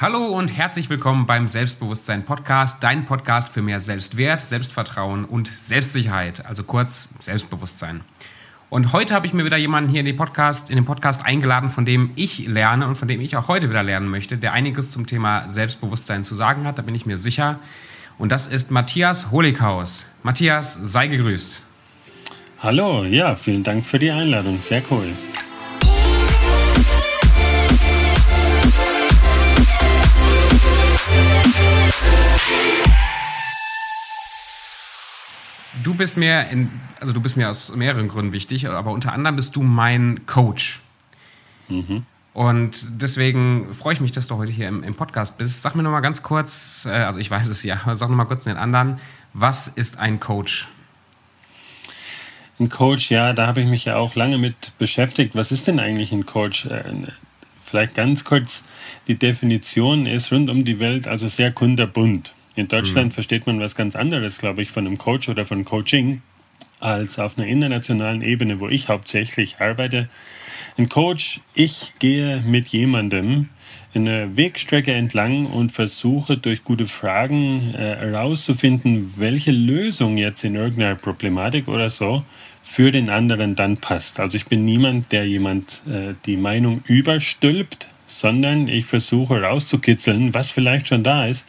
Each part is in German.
Hallo und herzlich willkommen beim Selbstbewusstsein Podcast, dein Podcast für mehr Selbstwert, Selbstvertrauen und Selbstsicherheit, also kurz Selbstbewusstsein. Und heute habe ich mir wieder jemanden hier in den Podcast, in den Podcast eingeladen, von dem ich lerne und von dem ich auch heute wieder lernen möchte, der einiges zum Thema Selbstbewusstsein zu sagen hat, da bin ich mir sicher. Und das ist Matthias Holikhaus. Matthias, sei gegrüßt. Hallo, ja, vielen Dank für die Einladung, sehr cool. Du bist mir in, also du bist mir aus mehreren Gründen wichtig, aber unter anderem bist du mein Coach. Mhm. Und deswegen freue ich mich, dass du heute hier im, im Podcast bist. Sag mir noch mal ganz kurz, äh, also ich weiß es ja, aber sag noch mal kurz den anderen, was ist ein Coach? Ein Coach, ja, da habe ich mich ja auch lange mit beschäftigt. Was ist denn eigentlich ein Coach? Vielleicht ganz kurz, die Definition ist rund um die Welt also sehr kunderbunt. In Deutschland mhm. versteht man was ganz anderes, glaube ich, von einem Coach oder von Coaching, als auf einer internationalen Ebene, wo ich hauptsächlich arbeite. Ein Coach, ich gehe mit jemandem eine Wegstrecke entlang und versuche durch gute Fragen herauszufinden, äh, welche Lösung jetzt in irgendeiner Problematik oder so für den anderen dann passt. Also ich bin niemand, der jemand äh, die Meinung überstülpt, sondern ich versuche herauszukitzeln, was vielleicht schon da ist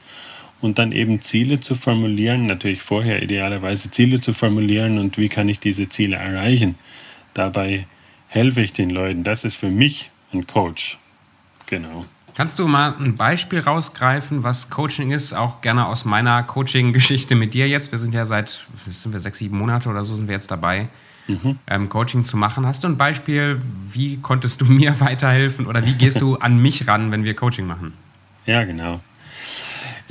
und dann eben Ziele zu formulieren, natürlich vorher idealerweise Ziele zu formulieren und wie kann ich diese Ziele erreichen. Dabei helfe ich den Leuten. Das ist für mich ein Coach. Genau. Kannst du mal ein Beispiel rausgreifen, was Coaching ist? Auch gerne aus meiner Coaching-Geschichte mit dir jetzt. Wir sind ja seit, sind wir sechs, sieben Monate oder so sind wir jetzt dabei, mhm. ähm, Coaching zu machen. Hast du ein Beispiel, wie konntest du mir weiterhelfen oder wie gehst du an mich ran, wenn wir Coaching machen? Ja, genau.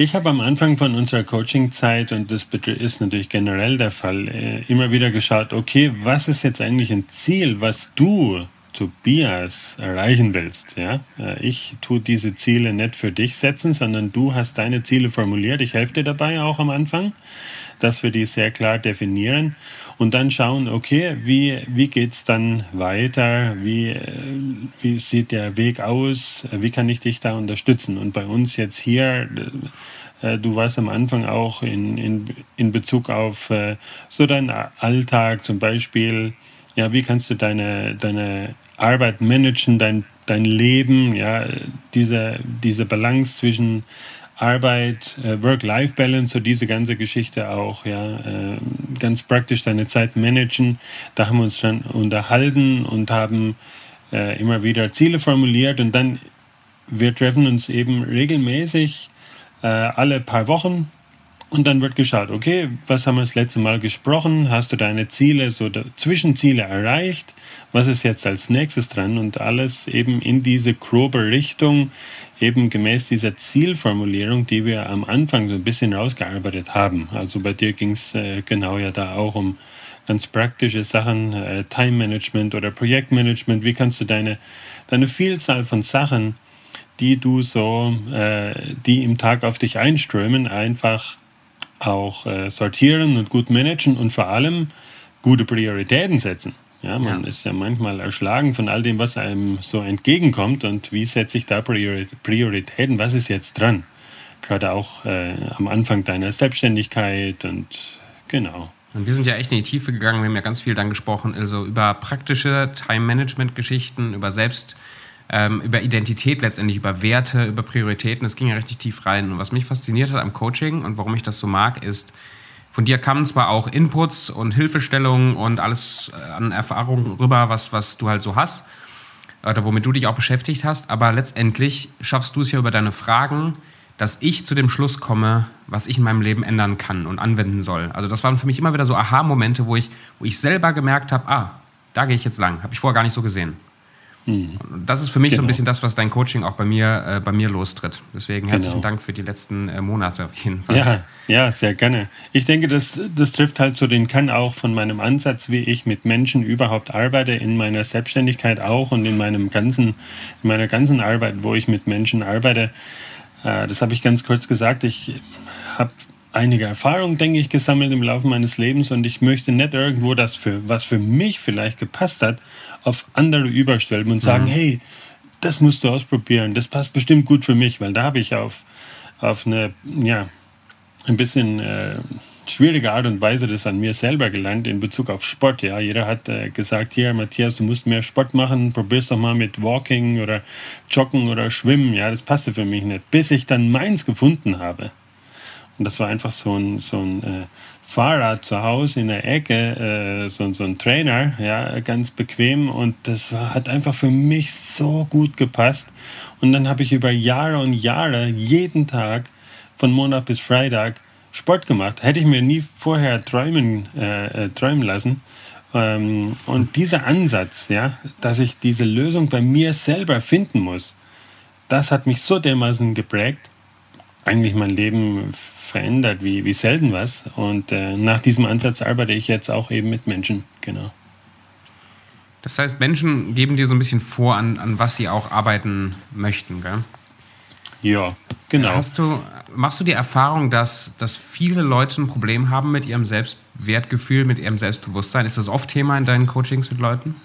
Ich habe am Anfang von unserer Coaching-Zeit, und das ist natürlich generell der Fall, äh, immer wieder geschaut, okay, was ist jetzt eigentlich ein Ziel, was du, Tobias, erreichen willst? Ja? Äh, ich tue diese Ziele nicht für dich setzen, sondern du hast deine Ziele formuliert. Ich helfe dir dabei auch am Anfang, dass wir die sehr klar definieren und dann schauen, okay, wie, wie geht es dann weiter? Wie, äh, wie sieht der Weg aus? Wie kann ich dich da unterstützen? Und bei uns jetzt hier, äh, du warst am Anfang auch in, in, in Bezug auf äh, so deinen Alltag zum Beispiel, ja, wie kannst du deine, deine Arbeit managen, dein, dein Leben, ja, diese, diese Balance zwischen Arbeit, äh, Work-Life-Balance, so diese ganze Geschichte auch, ja, äh, ganz praktisch deine Zeit managen. Da haben wir uns dann unterhalten und haben äh, immer wieder Ziele formuliert und dann, wir treffen uns eben regelmäßig alle paar Wochen und dann wird geschaut, okay, was haben wir das letzte Mal gesprochen? Hast du deine Ziele, so Zwischenziele erreicht? Was ist jetzt als nächstes dran? Und alles eben in diese grobe Richtung, eben gemäß dieser Zielformulierung, die wir am Anfang so ein bisschen rausgearbeitet haben. Also bei dir ging es äh, genau ja da auch um ganz praktische Sachen, äh, Time Management oder Projektmanagement. Wie kannst du deine, deine Vielzahl von Sachen, die du so, äh, die im Tag auf dich einströmen, einfach auch äh, sortieren und gut managen und vor allem gute Prioritäten setzen. Ja, man ja. ist ja manchmal erschlagen von all dem, was einem so entgegenkommt und wie setze ich da Prioritäten, was ist jetzt dran? Gerade auch äh, am Anfang deiner Selbstständigkeit und genau. Und wir sind ja echt in die Tiefe gegangen, wir haben ja ganz viel dann gesprochen, also über praktische Time-Management-Geschichten, über Selbst- ähm, über Identität letztendlich, über Werte, über Prioritäten. Das ging ja richtig tief rein. Und was mich fasziniert hat am Coaching und warum ich das so mag, ist, von dir kamen zwar auch Inputs und Hilfestellungen und alles äh, an Erfahrungen rüber, was, was du halt so hast, oder womit du dich auch beschäftigt hast, aber letztendlich schaffst du es ja über deine Fragen, dass ich zu dem Schluss komme, was ich in meinem Leben ändern kann und anwenden soll. Also das waren für mich immer wieder so Aha-Momente, wo ich, wo ich selber gemerkt habe, ah, da gehe ich jetzt lang. Habe ich vorher gar nicht so gesehen. Mhm. Das ist für mich genau. so ein genau. bisschen das, was dein Coaching auch bei mir, äh, bei mir lostritt. Deswegen herzlichen genau. Dank für die letzten äh, Monate auf jeden Fall. Ja, ja, sehr gerne. Ich denke, das, das trifft halt so den Kern auch von meinem Ansatz, wie ich mit Menschen überhaupt arbeite, in meiner Selbstständigkeit auch und in meinem ganzen, in meiner ganzen Arbeit, wo ich mit Menschen arbeite. Äh, das habe ich ganz kurz gesagt. Ich habe einige Erfahrungen, denke ich, gesammelt im Laufe meines Lebens und ich möchte nicht irgendwo das für, was für mich vielleicht gepasst hat, auf andere überstellen und sagen, mhm. hey, das musst du ausprobieren, das passt bestimmt gut für mich, weil da habe ich auf, auf eine, ja, ein bisschen äh, schwierige Art und Weise das an mir selber gelernt in Bezug auf Sport. Ja, jeder hat äh, gesagt, hier Matthias, du musst mehr Sport machen, probier's doch mal mit Walking oder Joggen oder Schwimmen. Ja, das passte für mich nicht, bis ich dann meins gefunden habe. Und das war einfach so ein, so ein äh, Fahrrad zu Hause in der Ecke, äh, so, so ein Trainer, ja, ganz bequem und das war, hat einfach für mich so gut gepasst. Und dann habe ich über Jahre und Jahre jeden Tag von Montag bis Freitag Sport gemacht. Hätte ich mir nie vorher träumen, äh, äh, träumen lassen. Ähm, und dieser Ansatz, ja, dass ich diese Lösung bei mir selber finden muss, das hat mich so dermaßen geprägt, eigentlich mein Leben verändert wie, wie selten was. Und äh, nach diesem Ansatz arbeite ich jetzt auch eben mit Menschen, genau. Das heißt, Menschen geben dir so ein bisschen vor, an, an was sie auch arbeiten möchten, gell? Ja, genau. Hast du, machst du die Erfahrung, dass, dass viele Leute ein Problem haben mit ihrem Selbstwertgefühl, mit ihrem Selbstbewusstsein? Ist das oft Thema in deinen Coachings mit Leuten?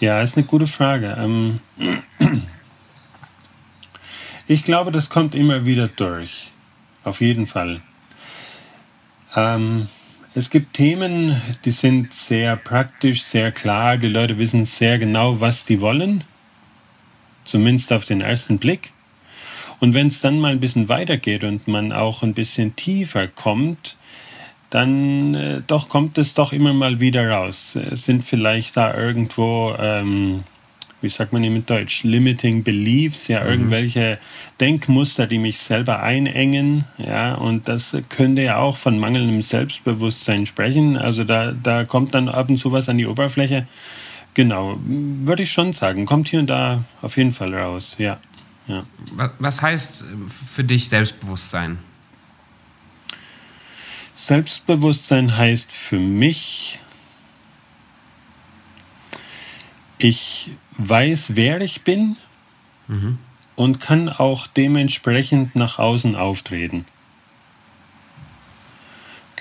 Ja, ist eine gute Frage. Ähm, ich glaube, das kommt immer wieder durch. Auf jeden Fall. Ähm, es gibt Themen, die sind sehr praktisch, sehr klar. Die Leute wissen sehr genau, was die wollen zumindest auf den ersten Blick. Und wenn es dann mal ein bisschen weitergeht und man auch ein bisschen tiefer kommt, dann äh, doch kommt es doch immer mal wieder raus. Es sind vielleicht da irgendwo, ähm, wie sagt man in Deutsch, limiting beliefs, ja, mhm. irgendwelche Denkmuster, die mich selber einengen, ja, und das könnte ja auch von mangelndem Selbstbewusstsein sprechen. Also da, da kommt dann ab und zu was an die Oberfläche. Genau, würde ich schon sagen. Kommt hier und da auf jeden Fall raus, ja. ja. Was heißt für dich Selbstbewusstsein? Selbstbewusstsein heißt für mich, ich weiß, wer ich bin mhm. und kann auch dementsprechend nach außen auftreten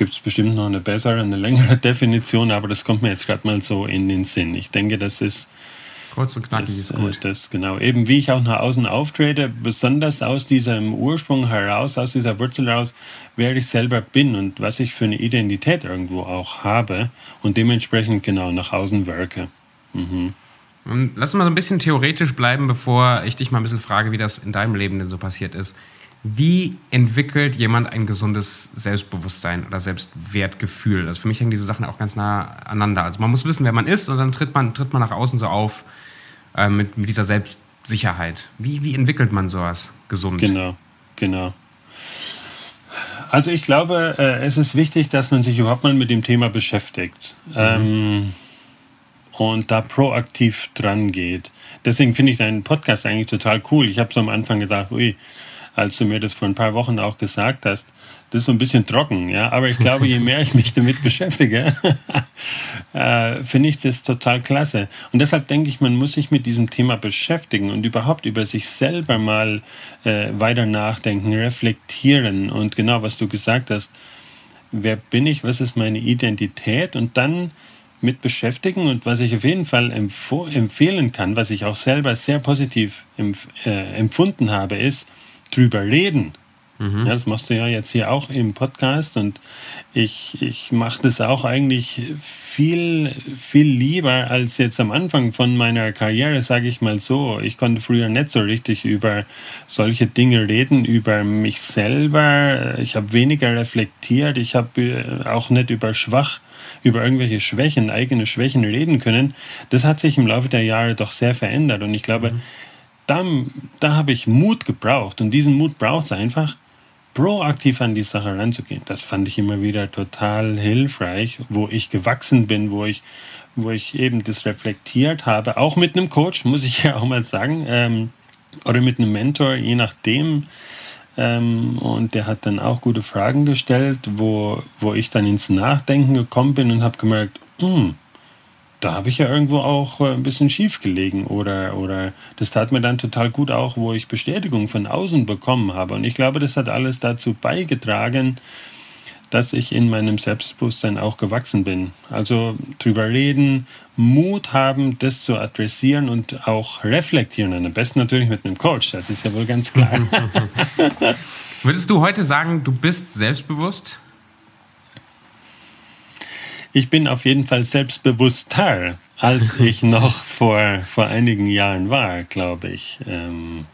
gibt es bestimmt noch eine bessere, eine längere Definition, aber das kommt mir jetzt gerade mal so in den Sinn. Ich denke, das ist. Kurz und knackig das, ist gut. Äh, das, genau. Eben wie ich auch nach außen auftrete, besonders aus diesem Ursprung heraus, aus dieser Wurzel heraus, wer ich selber bin und was ich für eine Identität irgendwo auch habe und dementsprechend genau nach außen wirke. Mhm. Lass uns mal so ein bisschen theoretisch bleiben, bevor ich dich mal ein bisschen frage, wie das in deinem Leben denn so passiert ist. Wie entwickelt jemand ein gesundes Selbstbewusstsein oder Selbstwertgefühl? Also für mich hängen diese Sachen auch ganz nah aneinander. Also man muss wissen, wer man ist und dann tritt man, tritt man nach außen so auf äh, mit, mit dieser Selbstsicherheit. Wie, wie entwickelt man sowas gesund? Genau, genau. Also ich glaube, äh, es ist wichtig, dass man sich überhaupt mal mit dem Thema beschäftigt. Mhm. Ähm, und da proaktiv dran geht. Deswegen finde ich deinen Podcast eigentlich total cool. Ich habe so am Anfang gedacht, ui, als du mir das vor ein paar Wochen auch gesagt hast. Das ist so ein bisschen trocken, ja. Aber ich glaube, je mehr ich mich damit beschäftige, äh, finde ich das total klasse. Und deshalb denke ich, man muss sich mit diesem Thema beschäftigen und überhaupt über sich selber mal äh, weiter nachdenken, reflektieren. Und genau, was du gesagt hast, wer bin ich, was ist meine Identität und dann mit beschäftigen und was ich auf jeden Fall empfehlen kann, was ich auch selber sehr positiv empf äh, empfunden habe, ist, drüber reden. Mhm. Ja, das machst du ja jetzt hier auch im Podcast und ich, ich mache das auch eigentlich viel, viel lieber als jetzt am Anfang von meiner Karriere, sage ich mal so. Ich konnte früher nicht so richtig über solche Dinge reden, über mich selber. Ich habe weniger reflektiert, ich habe äh, auch nicht über schwach über irgendwelche Schwächen, eigene Schwächen reden können. Das hat sich im Laufe der Jahre doch sehr verändert und ich glaube, mhm da, da habe ich Mut gebraucht und diesen Mut braucht es einfach, proaktiv an die Sache ranzugehen. Das fand ich immer wieder total hilfreich, wo ich gewachsen bin, wo ich, wo ich eben das reflektiert habe, auch mit einem Coach, muss ich ja auch mal sagen, ähm, oder mit einem Mentor, je nachdem. Ähm, und der hat dann auch gute Fragen gestellt, wo, wo ich dann ins Nachdenken gekommen bin und habe gemerkt, mh, hm, da habe ich ja irgendwo auch äh, ein bisschen schief gelegen oder, oder das tat mir dann total gut auch, wo ich Bestätigung von außen bekommen habe. Und ich glaube, das hat alles dazu beigetragen, dass ich in meinem Selbstbewusstsein auch gewachsen bin. Also drüber reden, Mut haben, das zu adressieren und auch reflektieren. Und am besten natürlich mit einem Coach, das ist ja wohl ganz klar. Würdest du heute sagen, du bist selbstbewusst? Ich bin auf jeden Fall selbstbewusster, als ich noch vor, vor einigen Jahren war, glaube ich. Ähm,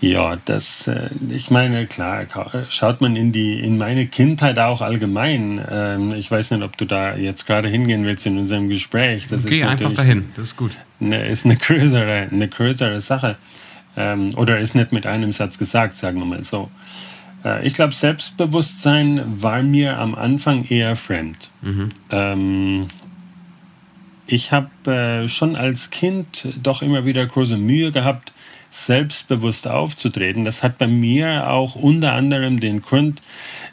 ja, das, äh, ich meine, klar, schaut man in die, in meine Kindheit auch allgemein. Ähm, ich weiß nicht, ob du da jetzt gerade hingehen willst in unserem Gespräch. Das Geh einfach dahin, das ist gut. Ne, ist eine größere, eine größere Sache. Ähm, oder ist nicht mit einem Satz gesagt, sagen wir mal so. Äh, ich glaube, Selbstbewusstsein war mir am Anfang eher fremd. Mhm. Ähm, ich habe äh, schon als Kind doch immer wieder große Mühe gehabt, selbstbewusst aufzutreten. Das hat bei mir auch unter anderem den Grund,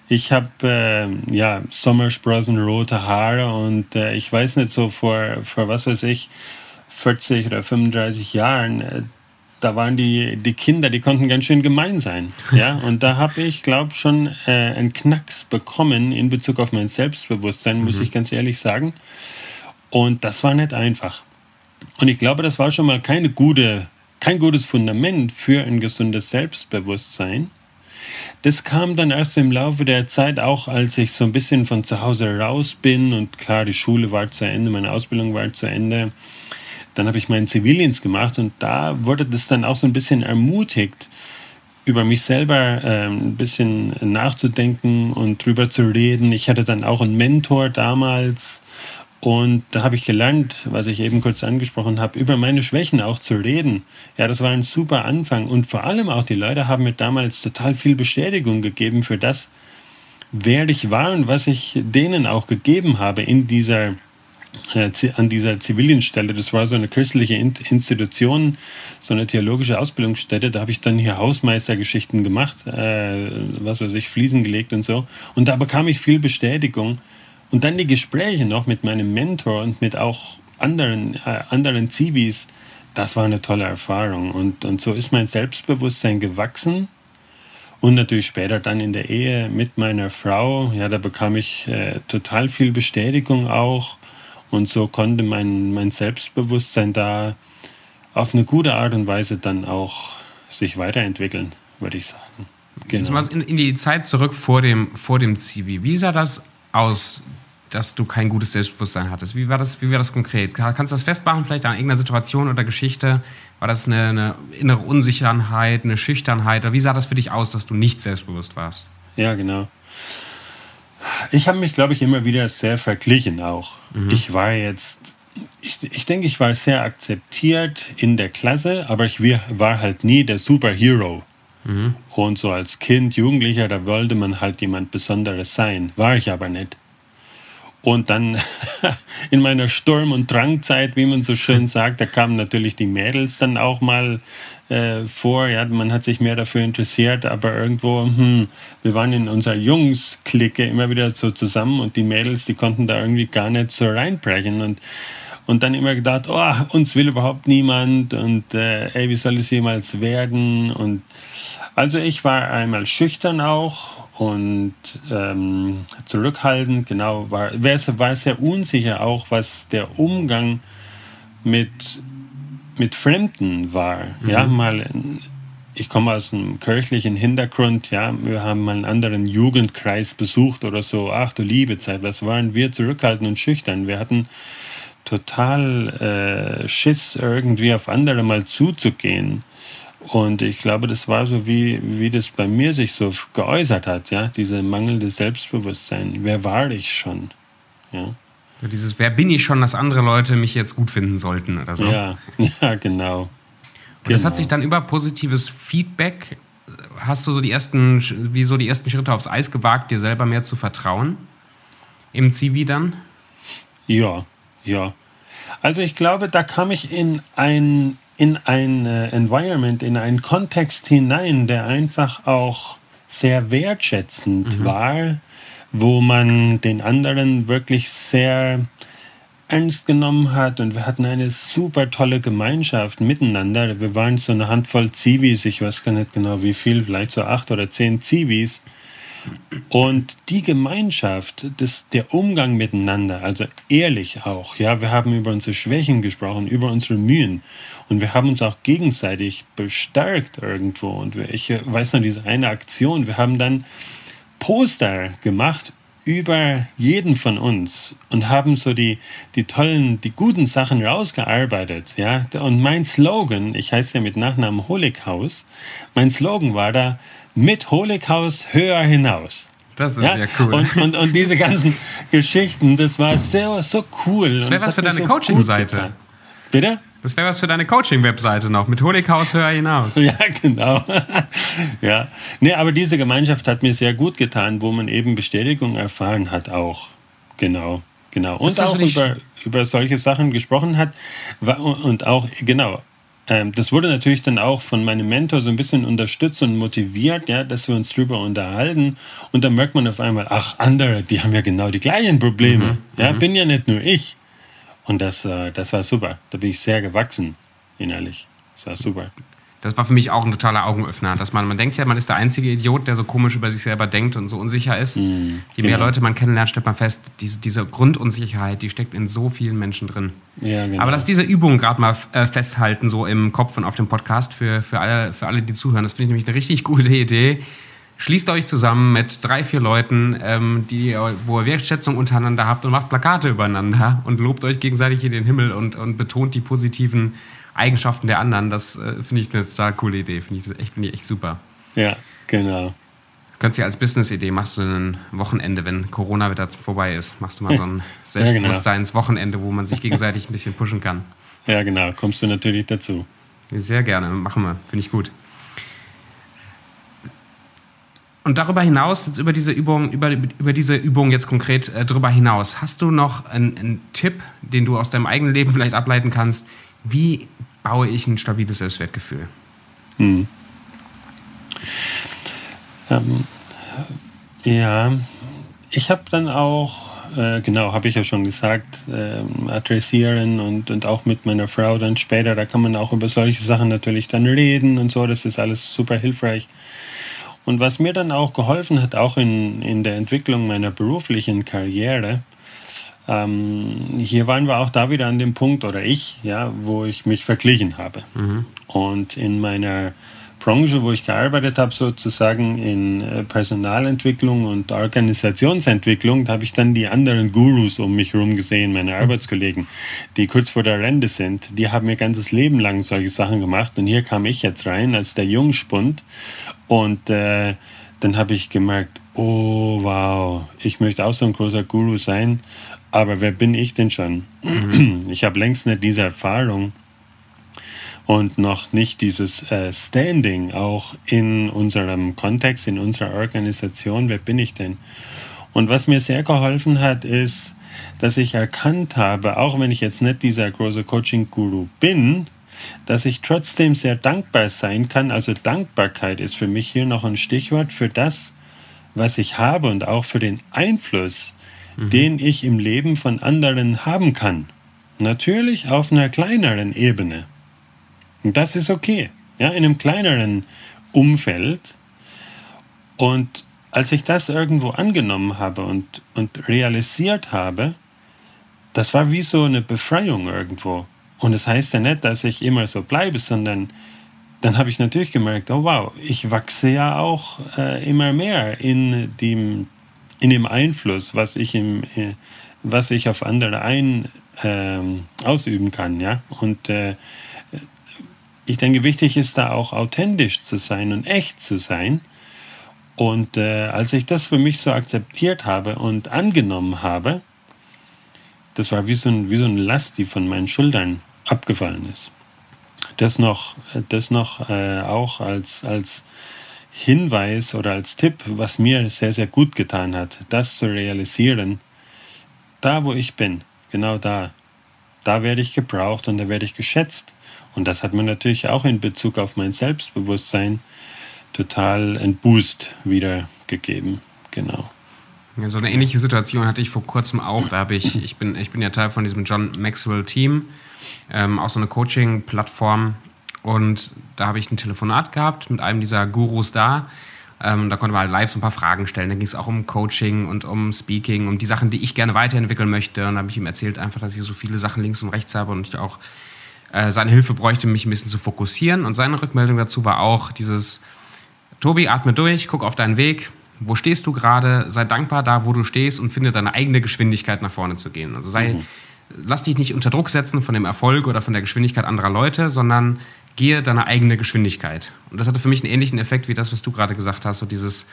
ich habe äh, ja Sommersprossen, rote Haare und äh, ich weiß nicht so vor, vor was weiß ich 40 oder 35 Jahren, äh, da waren die, die Kinder, die konnten ganz schön gemein sein. Ja? Und da habe ich, glaube ich, schon äh, einen Knacks bekommen in Bezug auf mein Selbstbewusstsein, muss mhm. ich ganz ehrlich sagen. Und das war nicht einfach. Und ich glaube, das war schon mal keine gute kein gutes Fundament für ein gesundes Selbstbewusstsein. Das kam dann erst im Laufe der Zeit, auch als ich so ein bisschen von zu Hause raus bin und klar, die Schule war zu Ende, meine Ausbildung war zu Ende. Dann habe ich meinen Zivildienst gemacht und da wurde das dann auch so ein bisschen ermutigt, über mich selber äh, ein bisschen nachzudenken und drüber zu reden. Ich hatte dann auch einen Mentor damals, und da habe ich gelernt, was ich eben kurz angesprochen habe, über meine Schwächen auch zu reden. Ja, das war ein super Anfang. Und vor allem auch die Leute haben mir damals total viel Bestätigung gegeben für das, wer ich war und was ich denen auch gegeben habe in dieser, an dieser Zivildienststelle. Das war so eine christliche Institution, so eine theologische Ausbildungsstätte. Da habe ich dann hier Hausmeistergeschichten gemacht, äh, was weiß ich, Fliesen gelegt und so. Und da bekam ich viel Bestätigung und dann die Gespräche noch mit meinem Mentor und mit auch anderen, äh, anderen Zivis, das war eine tolle Erfahrung. Und, und so ist mein Selbstbewusstsein gewachsen. Und natürlich später dann in der Ehe mit meiner Frau, ja, da bekam ich äh, total viel Bestätigung auch. Und so konnte mein, mein Selbstbewusstsein da auf eine gute Art und Weise dann auch sich weiterentwickeln, würde ich sagen. Genau. In, in die Zeit zurück vor dem, vor dem Zivi. Wie sah das aus, dass du kein gutes Selbstbewusstsein hattest? Wie war das, wie war das konkret? Kannst du das festmachen, vielleicht an irgendeiner Situation oder Geschichte? War das eine, eine innere Unsicherheit, eine Schüchternheit? Oder wie sah das für dich aus, dass du nicht selbstbewusst warst? Ja, genau. Ich habe mich, glaube ich, immer wieder sehr verglichen auch. Mhm. Ich war jetzt, ich, ich denke, ich war sehr akzeptiert in der Klasse, aber ich war halt nie der Superhero. Mhm. Und so als Kind, Jugendlicher, da wollte man halt jemand Besonderes sein. War ich aber nicht. Und dann in meiner Sturm- und Drangzeit, wie man so schön sagt, da kamen natürlich die Mädels dann auch mal äh, vor. Ja, man hat sich mehr dafür interessiert, aber irgendwo, hm, wir waren in unserer Jungs-Clique immer wieder so zusammen und die Mädels, die konnten da irgendwie gar nicht so reinbrechen. Und und dann immer gedacht, oh, uns will überhaupt niemand und äh, ey, wie soll es jemals werden? Und also ich war einmal schüchtern auch und ähm, zurückhaltend, genau, war, war sehr unsicher auch, was der Umgang mit, mit Fremden war. Mhm. Ja, mal, ich komme aus einem kirchlichen Hintergrund, ja, wir haben mal einen anderen Jugendkreis besucht oder so, ach du liebe Zeit, was waren wir zurückhaltend und schüchtern. Wir hatten total äh, Schiss, irgendwie auf andere mal zuzugehen. Und ich glaube, das war so, wie, wie das bei mir sich so geäußert hat, ja, diese mangelnde Selbstbewusstsein. Wer war ich schon? Ja. Dieses, wer bin ich schon, dass andere Leute mich jetzt gut finden sollten oder so. Ja, ja genau. Und genau. das hat genau. sich dann über positives Feedback, hast du so die ersten, wie so die ersten Schritte aufs Eis gewagt, dir selber mehr zu vertrauen? Im Zivi dann? Ja, ja. Also ich glaube, da kam ich in ein in ein äh, Environment, in einen Kontext hinein, der einfach auch sehr wertschätzend mhm. war, wo man den anderen wirklich sehr ernst genommen hat und wir hatten eine super tolle Gemeinschaft miteinander. Wir waren so eine Handvoll Zivis, ich weiß gar nicht genau wie viel, vielleicht so acht oder zehn Zivis. Und die Gemeinschaft, das, der Umgang miteinander, also ehrlich auch, ja, wir haben über unsere Schwächen gesprochen, über unsere Mühen und wir haben uns auch gegenseitig bestärkt irgendwo. Und ich weiß noch, diese eine Aktion, wir haben dann Poster gemacht über jeden von uns und haben so die, die tollen, die guten Sachen rausgearbeitet. Ja? Und mein Slogan, ich heiße ja mit Nachnamen Holighaus, mein Slogan war da, mit Holighaus höher hinaus. Das ist ja, sehr cool. Und, und, und diese ganzen Geschichten, das war sehr, so cool. Das wäre was für deine so Coaching-Seite. Bitte? Das wäre was für deine Coaching-Webseite noch, mit Honighaus höher hinaus. Ja, genau. ja. Nee, aber diese Gemeinschaft hat mir sehr gut getan, wo man eben Bestätigung erfahren hat auch. Genau, genau. Und auch über, über solche Sachen gesprochen hat. Und auch, genau, das wurde natürlich dann auch von meinem Mentor so ein bisschen unterstützt und motiviert, ja, dass wir uns drüber unterhalten. Und dann merkt man auf einmal, ach, andere, die haben ja genau die gleichen Probleme. Mhm, ja, mhm. bin ja nicht nur ich. Und das, äh, das war super. Da bin ich sehr gewachsen, innerlich. Das war super. Das war für mich auch ein totaler Augenöffner, dass man, man denkt ja, man ist der einzige Idiot, der so komisch über sich selber denkt und so unsicher ist. Mm, Je mehr genau. Leute man kennenlernt, stellt man fest, diese, diese Grundunsicherheit, die steckt in so vielen Menschen drin. Ja, genau. Aber dass diese Übungen gerade mal äh, festhalten, so im Kopf und auf dem Podcast für, für, alle, für alle, die zuhören, das finde ich nämlich eine richtig gute Idee. Schließt euch zusammen mit drei, vier Leuten, ähm, die, wo ihr Wertschätzung untereinander habt und macht Plakate übereinander und lobt euch gegenseitig in den Himmel und, und betont die positiven Eigenschaften der anderen. Das äh, finde ich eine total coole Idee. Finde ich, echt, find ich echt super. Ja, genau. Könntest du als Business-Idee machst du ein Wochenende, wenn Corona wieder vorbei ist, machst du mal so ein Selbstbewusstseins-Wochenende, wo man sich gegenseitig ein bisschen pushen kann. Ja, genau. Kommst du natürlich dazu. Sehr gerne. Machen wir. Finde ich gut. Und darüber hinaus, jetzt über diese Übung, über, über diese Übung jetzt konkret äh, darüber hinaus, hast du noch einen, einen, Tipp, den du aus deinem eigenen Leben vielleicht ableiten kannst? Wie baue ich ein stabiles Selbstwertgefühl? Hm. Ähm, ja, ich habe dann auch, äh, genau, habe ich ja schon gesagt, äh, adressieren und, und auch mit meiner Frau dann später, da kann man auch über solche Sachen natürlich dann reden und so, das ist alles super hilfreich. Und was mir dann auch geholfen hat, auch in, in der Entwicklung meiner beruflichen Karriere, ähm, hier waren wir auch da wieder an dem Punkt, oder ich, ja, wo ich mich verglichen habe. Mhm. Und in meiner Branche, wo ich gearbeitet habe, sozusagen in äh, Personalentwicklung und Organisationsentwicklung, da habe ich dann die anderen Gurus um mich herum gesehen, meine mhm. Arbeitskollegen, die kurz vor der Rente sind. Die haben ihr ganzes Leben lang solche Sachen gemacht. Und hier kam ich jetzt rein als der Jungspund und äh, dann habe ich gemerkt, oh wow, ich möchte auch so ein großer Guru sein, aber wer bin ich denn schon? Mhm. Ich habe längst nicht diese Erfahrung und noch nicht dieses äh, Standing auch in unserem Kontext, in unserer Organisation. Wer bin ich denn? Und was mir sehr geholfen hat, ist, dass ich erkannt habe, auch wenn ich jetzt nicht dieser große Coaching-Guru bin, dass ich trotzdem sehr dankbar sein kann. Also Dankbarkeit ist für mich hier noch ein Stichwort für das, was ich habe und auch für den Einfluss, mhm. den ich im Leben von anderen haben kann. Natürlich auf einer kleineren Ebene. Und das ist okay, ja, in einem kleineren Umfeld. Und als ich das irgendwo angenommen habe und, und realisiert habe, das war wie so eine Befreiung irgendwo. Und das heißt ja nicht, dass ich immer so bleibe, sondern dann habe ich natürlich gemerkt, oh wow, ich wachse ja auch äh, immer mehr in dem, in dem Einfluss, was ich, im, äh, was ich auf andere ein, äh, ausüben kann. Ja? Und äh, ich denke, wichtig ist da auch authentisch zu sein und echt zu sein. Und äh, als ich das für mich so akzeptiert habe und angenommen habe, das war wie so, ein, wie so eine Last, die von meinen Schultern abgefallen ist. Das noch, das noch äh, auch als, als Hinweis oder als Tipp, was mir sehr, sehr gut getan hat, das zu realisieren. Da, wo ich bin, genau da, da werde ich gebraucht und da werde ich geschätzt. Und das hat mir natürlich auch in Bezug auf mein Selbstbewusstsein total einen Boost wiedergegeben. Genau. Ja, so eine ähnliche Situation hatte ich vor kurzem auch. Da habe ich, ich bin, ich bin ja Teil von diesem John Maxwell Team ähm, auch so eine Coaching-Plattform. Und da habe ich ein Telefonat gehabt mit einem dieser Gurus da. Ähm, da konnte man halt live so ein paar Fragen stellen. Da ging es auch um Coaching und um Speaking, um die Sachen, die ich gerne weiterentwickeln möchte. Und da habe ich ihm erzählt einfach, dass ich so viele Sachen links und rechts habe und ich auch äh, seine Hilfe bräuchte, mich ein bisschen zu fokussieren. Und seine Rückmeldung dazu war auch dieses, Tobi, atme durch, guck auf deinen Weg. Wo stehst du gerade? Sei dankbar da, wo du stehst und finde deine eigene Geschwindigkeit nach vorne zu gehen. Also sei, mhm. lass dich nicht unter Druck setzen von dem Erfolg oder von der Geschwindigkeit anderer Leute, sondern gehe deine eigene Geschwindigkeit. Und das hatte für mich einen ähnlichen Effekt wie das, was du gerade gesagt hast, so dieses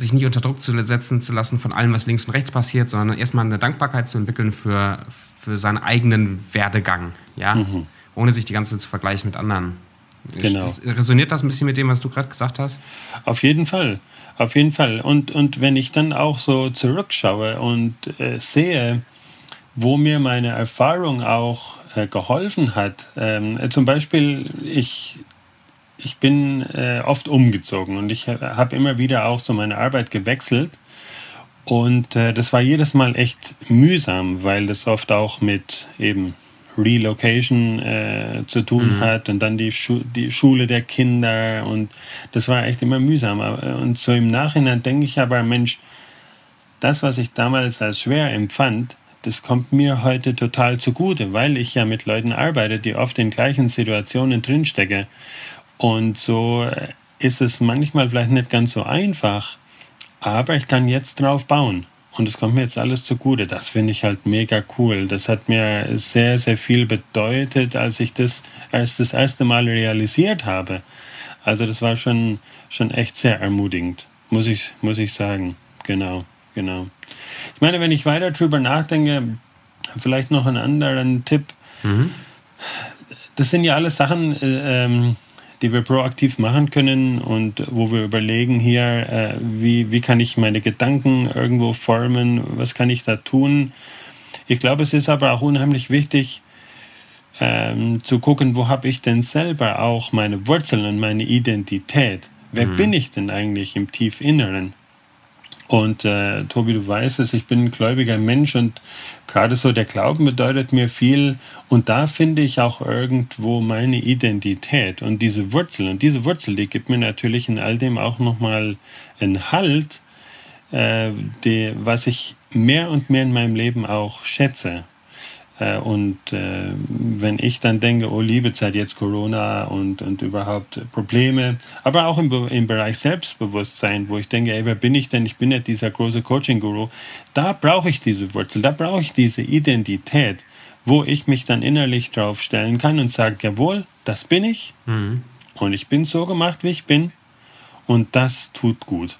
sich nicht unter Druck zu setzen zu lassen von allem, was links und rechts passiert, sondern erstmal eine Dankbarkeit zu entwickeln für, für seinen eigenen Werdegang, ja, mhm. ohne sich die ganze Zeit zu vergleichen mit anderen. Genau. Resoniert das ein bisschen mit dem, was du gerade gesagt hast? Auf jeden Fall, auf jeden Fall. Und, und wenn ich dann auch so zurückschaue und äh, sehe, wo mir meine Erfahrung auch äh, geholfen hat, ähm, zum Beispiel, ich ich bin äh, oft umgezogen und ich habe immer wieder auch so meine Arbeit gewechselt. Und äh, das war jedes Mal echt mühsam, weil das oft auch mit eben Relocation äh, zu tun mhm. hat und dann die, Schu die Schule der Kinder und das war echt immer mühsam. Und so im Nachhinein denke ich aber, Mensch, das, was ich damals als schwer empfand, das kommt mir heute total zugute, weil ich ja mit Leuten arbeite, die oft in gleichen Situationen drinstecke. Und so ist es manchmal vielleicht nicht ganz so einfach, aber ich kann jetzt drauf bauen. Und es kommt mir jetzt alles zugute. Das finde ich halt mega cool. Das hat mir sehr, sehr viel bedeutet, als ich das als das erste Mal realisiert habe. Also das war schon, schon echt sehr ermutigend, muss ich, muss ich sagen. Genau, genau. Ich meine, wenn ich weiter drüber nachdenke, vielleicht noch einen anderen Tipp. Mhm. Das sind ja alles Sachen, äh, ähm, die wir proaktiv machen können und wo wir überlegen hier, äh, wie, wie kann ich meine Gedanken irgendwo formen, was kann ich da tun. Ich glaube, es ist aber auch unheimlich wichtig ähm, zu gucken, wo habe ich denn selber auch meine Wurzeln und meine Identität. Wer mhm. bin ich denn eigentlich im Tiefinneren? Und äh, Tobi, du weißt es, ich bin ein gläubiger Mensch und gerade so der Glauben bedeutet mir viel. Und da finde ich auch irgendwo meine Identität und diese Wurzel. Und diese Wurzel, die gibt mir natürlich in all dem auch nochmal einen Halt, äh, die, was ich mehr und mehr in meinem Leben auch schätze. Äh, und äh, wenn ich dann denke, oh liebe Zeit, jetzt Corona und, und überhaupt Probleme, aber auch im, im Bereich Selbstbewusstsein, wo ich denke, ey, wer bin ich denn? Ich bin nicht dieser große Coaching-Guru. Da brauche ich diese Wurzel, da brauche ich diese Identität, wo ich mich dann innerlich drauf stellen kann und sage, jawohl, das bin ich mhm. und ich bin so gemacht, wie ich bin und das tut gut.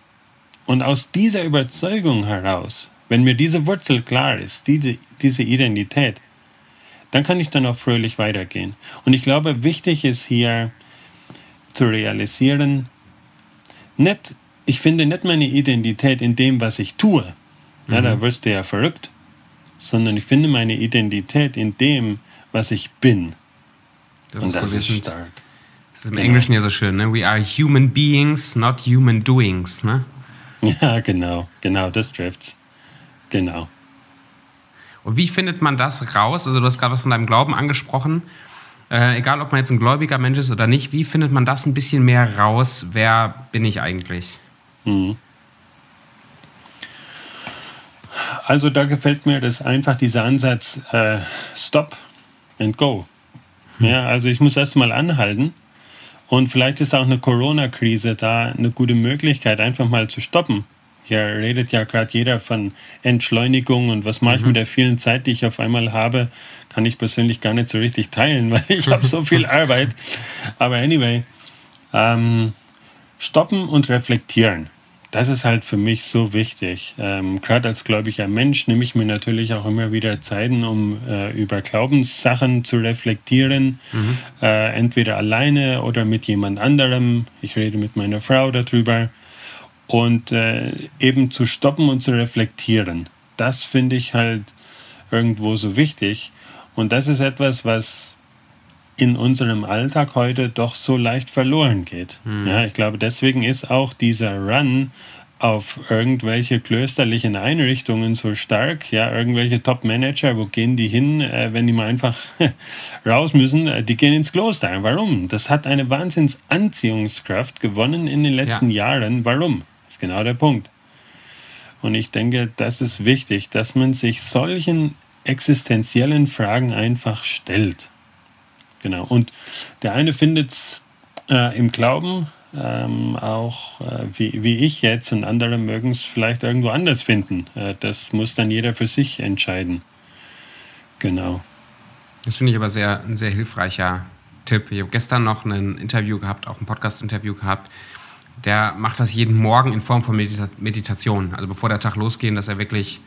Und aus dieser Überzeugung heraus, wenn mir diese Wurzel klar ist, diese, diese Identität, dann kann ich dann auch fröhlich weitergehen. Und ich glaube, wichtig ist hier zu realisieren, nicht, ich finde nicht meine Identität in dem, was ich tue. Ja, mhm. da wirst du ja verrückt. Sondern ich finde meine Identität in dem, was ich bin. Das Und das ist stark. Das ist im genau. Englischen ja so schön, ne? We are human beings, not human doings, ne? Ja, genau, genau, das trifft's. Genau. Und wie findet man das raus? Also du hast gerade was von deinem Glauben angesprochen. Äh, egal, ob man jetzt ein gläubiger Mensch ist oder nicht, wie findet man das ein bisschen mehr raus? Wer bin ich eigentlich? Mhm. Also da gefällt mir das einfach dieser Ansatz äh, Stop and Go. Hm. Ja, also ich muss erst mal anhalten und vielleicht ist auch eine Corona-Krise da eine gute Möglichkeit, einfach mal zu stoppen hier redet ja gerade jeder von Entschleunigung und was mache ich mhm. mit der vielen Zeit, die ich auf einmal habe, kann ich persönlich gar nicht so richtig teilen, weil ich habe so viel Arbeit. Aber anyway, ähm, stoppen und reflektieren. Das ist halt für mich so wichtig. Ähm, Gerade als gläubiger Mensch nehme ich mir natürlich auch immer wieder Zeiten, um äh, über Glaubenssachen zu reflektieren. Mhm. Äh, entweder alleine oder mit jemand anderem. Ich rede mit meiner Frau darüber und äh, eben zu stoppen und zu reflektieren. Das finde ich halt irgendwo so wichtig. Und das ist etwas, was in unserem Alltag heute doch so leicht verloren geht. Mhm. Ja, ich glaube, deswegen ist auch dieser Run auf irgendwelche klösterlichen Einrichtungen so stark. Ja, irgendwelche Top-Manager, wo gehen die hin, äh, wenn die mal einfach raus müssen? Äh, die gehen ins Kloster. Warum? Das hat eine Wahnsinnsanziehungskraft gewonnen in den letzten ja. Jahren. Warum? Das ist genau der Punkt. Und ich denke, das ist wichtig, dass man sich solchen existenziellen Fragen einfach stellt. Genau. Und der eine findet es äh, im Glauben, ähm, auch äh, wie, wie ich jetzt und andere mögen es vielleicht irgendwo anders finden. Äh, das muss dann jeder für sich entscheiden. Genau. Das finde ich aber sehr, ein sehr hilfreicher Tipp. Ich habe gestern noch ein Interview gehabt, auch ein Podcast-Interview gehabt. Der macht das jeden Morgen in Form von Medita Meditation. Also bevor der Tag losgeht, dass er wirklich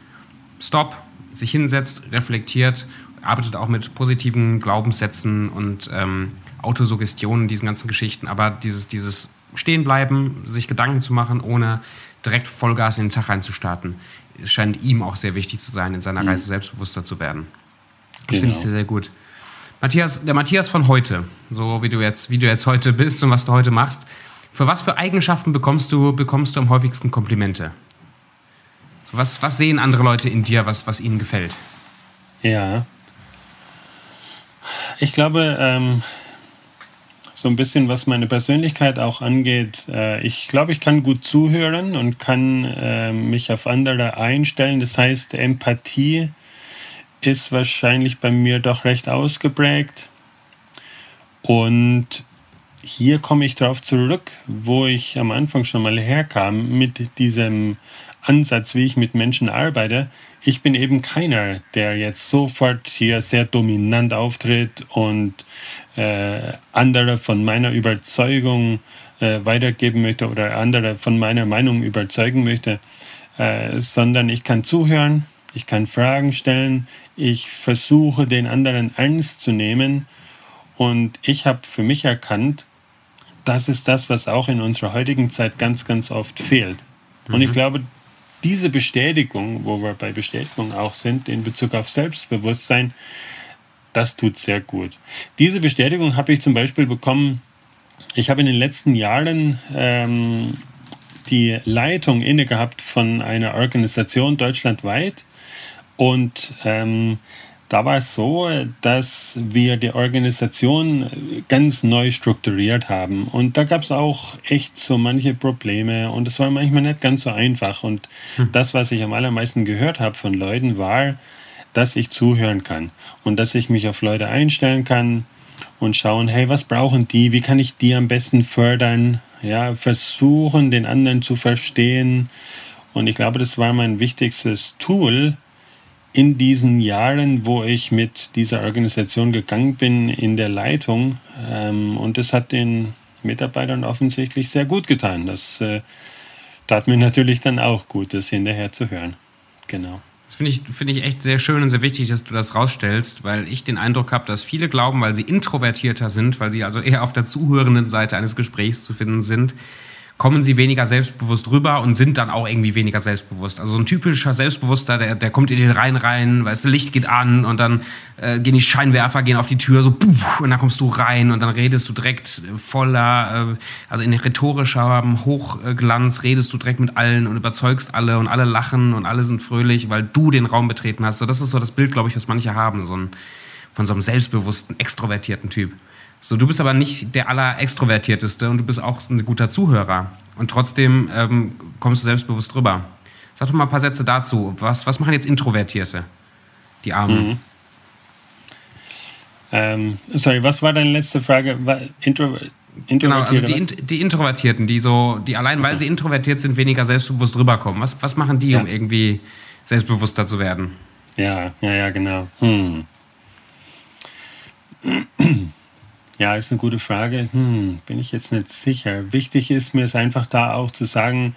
Stop, sich hinsetzt, reflektiert, arbeitet auch mit positiven Glaubenssätzen und ähm, Autosuggestionen, diesen ganzen Geschichten. Aber dieses, dieses Stehenbleiben, sich Gedanken zu machen, ohne direkt Vollgas in den Tag reinzustarten, scheint ihm auch sehr wichtig zu sein, in seiner mhm. Reise selbstbewusster zu werden. Das genau. finde ich sehr, sehr gut. Matthias, der Matthias von heute, so wie du jetzt, wie du jetzt heute bist und was du heute machst, für was für Eigenschaften bekommst du, bekommst du am häufigsten Komplimente? Was, was sehen andere Leute in dir, was, was ihnen gefällt? Ja. Ich glaube, ähm, so ein bisschen, was meine Persönlichkeit auch angeht. Äh, ich glaube, ich kann gut zuhören und kann äh, mich auf andere einstellen. Das heißt, Empathie ist wahrscheinlich bei mir doch recht ausgeprägt. Und hier komme ich darauf zurück, wo ich am Anfang schon mal herkam mit diesem Ansatz, wie ich mit Menschen arbeite. Ich bin eben keiner, der jetzt sofort hier sehr dominant auftritt und äh, andere von meiner Überzeugung äh, weitergeben möchte oder andere von meiner Meinung überzeugen möchte, äh, sondern ich kann zuhören, ich kann Fragen stellen, ich versuche den anderen ernst zu nehmen und ich habe für mich erkannt, das ist das, was auch in unserer heutigen Zeit ganz, ganz oft fehlt. Und ich mhm. glaube, diese Bestätigung, wo wir bei Bestätigung auch sind in Bezug auf Selbstbewusstsein, das tut sehr gut. Diese Bestätigung habe ich zum Beispiel bekommen, ich habe in den letzten Jahren ähm, die Leitung inne gehabt von einer Organisation deutschlandweit und ähm, da war es so, dass wir die Organisation ganz neu strukturiert haben. Und da gab es auch echt so manche Probleme und es war manchmal nicht ganz so einfach. Und hm. das, was ich am allermeisten gehört habe von Leuten, war, dass ich zuhören kann und dass ich mich auf Leute einstellen kann und schauen, hey, was brauchen die? Wie kann ich die am besten fördern? Ja, versuchen, den anderen zu verstehen. Und ich glaube, das war mein wichtigstes Tool, in diesen Jahren, wo ich mit dieser Organisation gegangen bin, in der Leitung. Ähm, und das hat den Mitarbeitern offensichtlich sehr gut getan. Das äh, tat mir natürlich dann auch gut, das hinterher zu hören. Genau. Das finde ich, find ich echt sehr schön und sehr wichtig, dass du das rausstellst, weil ich den Eindruck habe, dass viele glauben, weil sie introvertierter sind, weil sie also eher auf der zuhörenden Seite eines Gesprächs zu finden sind, kommen sie weniger selbstbewusst rüber und sind dann auch irgendwie weniger selbstbewusst. Also ein typischer Selbstbewusster, der, der kommt in den Rhein rein, weißt du, Licht geht an und dann äh, gehen die Scheinwerfer, gehen auf die Tür, so puh, und dann kommst du rein und dann redest du direkt voller, äh, also in rhetorischem Hochglanz redest du direkt mit allen und überzeugst alle und alle lachen und alle sind fröhlich, weil du den Raum betreten hast. So, das ist so das Bild, glaube ich, was manche haben, so ein, von so einem selbstbewussten, extrovertierten Typ. So, du bist aber nicht der allerextrovertierteste und du bist auch ein guter Zuhörer. Und trotzdem ähm, kommst du selbstbewusst rüber. Sag doch mal ein paar Sätze dazu. Was, was machen jetzt Introvertierte, die Armen? Mhm. Ähm, sorry, was war deine letzte Frage? Intro, genau, also die, die, Introvertierten, die so, die allein weil sie introvertiert sind, weniger selbstbewusst rüberkommen. Was, was machen die, ja. um irgendwie selbstbewusster zu werden? Ja, ja, ja, genau. Hm. Ja, ist eine gute Frage. Hm, bin ich jetzt nicht sicher. Wichtig ist mir es einfach da auch zu sagen,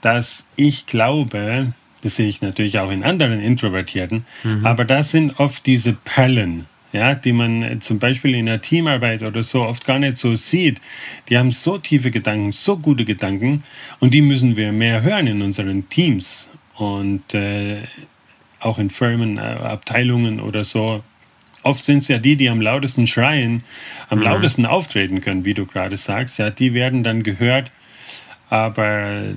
dass ich glaube, das sehe ich natürlich auch in anderen Introvertierten, mhm. aber das sind oft diese Perlen, ja, die man zum Beispiel in der Teamarbeit oder so oft gar nicht so sieht. Die haben so tiefe Gedanken, so gute Gedanken und die müssen wir mehr hören in unseren Teams und äh, auch in Firmen, äh, Abteilungen oder so oft sind es ja die, die am lautesten schreien, am mhm. lautesten auftreten können, wie du gerade sagst. Ja, die werden dann gehört. aber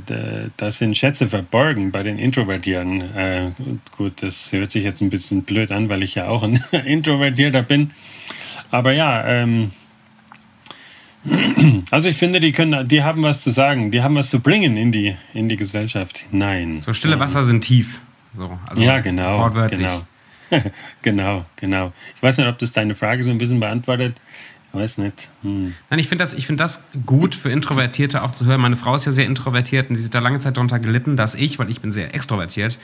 da sind Schätze verborgen bei den Introvertierten. Äh, gut, das hört sich jetzt ein bisschen blöd an, weil ich ja auch ein Introvertierter bin. Aber ja, ähm, also ich finde, die können, die haben was zu sagen, die haben was zu bringen in die, in die Gesellschaft hinein. So stille Wasser sind tief. So, also ja, genau. Wortwörtlich. Genau. genau, genau. Ich weiß nicht, ob das deine Frage so ein bisschen beantwortet. Ich weiß nicht. Hm. Nein, ich finde das, find das gut für Introvertierte auch zu hören. Meine Frau ist ja sehr introvertiert und sie hat da lange Zeit darunter gelitten, dass ich, weil ich bin sehr extrovertiert,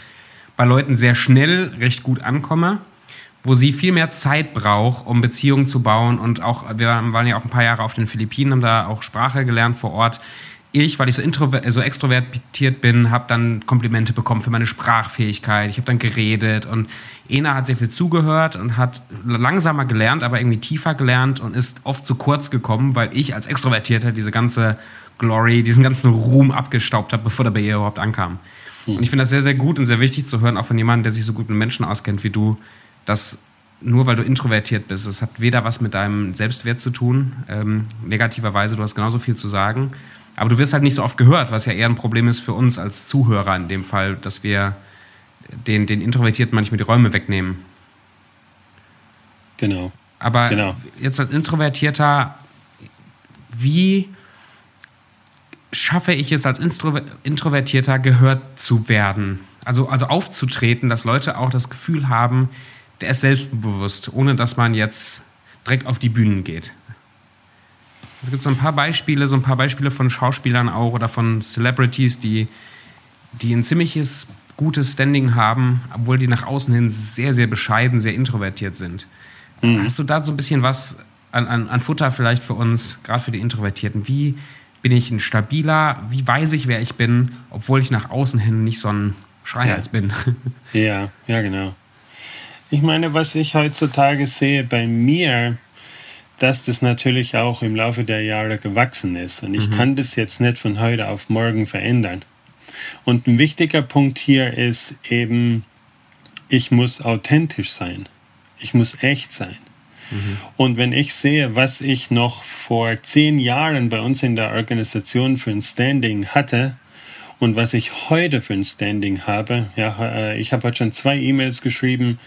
bei Leuten sehr schnell recht gut ankomme wo sie viel mehr Zeit braucht, um Beziehungen zu bauen. Und auch, wir waren ja auch ein paar Jahre auf den Philippinen, haben da auch Sprache gelernt vor Ort. Ich, weil ich so, so extrovertiert bin, habe dann Komplimente bekommen für meine Sprachfähigkeit. Ich habe dann geredet und Ena hat sehr viel zugehört und hat langsamer gelernt, aber irgendwie tiefer gelernt und ist oft zu kurz gekommen, weil ich als Extrovertierter diese ganze Glory, diesen ganzen Ruhm abgestaubt habe, bevor der bei ihr überhaupt ankam. Und ich finde das sehr, sehr gut und sehr wichtig zu hören, auch von jemandem, der sich so gut mit Menschen auskennt wie du, dass nur weil du introvertiert bist, es hat weder was mit deinem Selbstwert zu tun, ähm, negativerweise, du hast genauso viel zu sagen, aber du wirst halt nicht so oft gehört, was ja eher ein Problem ist für uns als Zuhörer in dem Fall, dass wir den, den Introvertierten manchmal die Räume wegnehmen. Genau. Aber genau. jetzt als Introvertierter, wie schaffe ich es als Introvertierter gehört zu werden? Also, also aufzutreten, dass Leute auch das Gefühl haben, der ist selbstbewusst, ohne dass man jetzt direkt auf die Bühnen geht. Es gibt so ein paar Beispiele, so ein paar Beispiele von Schauspielern auch oder von Celebrities, die, die ein ziemliches gutes Standing haben, obwohl die nach außen hin sehr, sehr bescheiden, sehr introvertiert sind. Mhm. Hast du da so ein bisschen was an, an, an Futter vielleicht für uns, gerade für die Introvertierten? Wie bin ich ein stabiler, wie weiß ich, wer ich bin, obwohl ich nach außen hin nicht so ein Schreihals ja. bin? Ja, ja, genau. Ich meine, was ich heutzutage sehe bei mir, dass das natürlich auch im Laufe der Jahre gewachsen ist. Und ich mhm. kann das jetzt nicht von heute auf morgen verändern. Und ein wichtiger Punkt hier ist eben, ich muss authentisch sein. Ich muss echt sein. Mhm. Und wenn ich sehe, was ich noch vor zehn Jahren bei uns in der Organisation für ein Standing hatte, und was ich heute für ein Standing habe, ja, äh, ich habe heute schon zwei E-Mails geschrieben,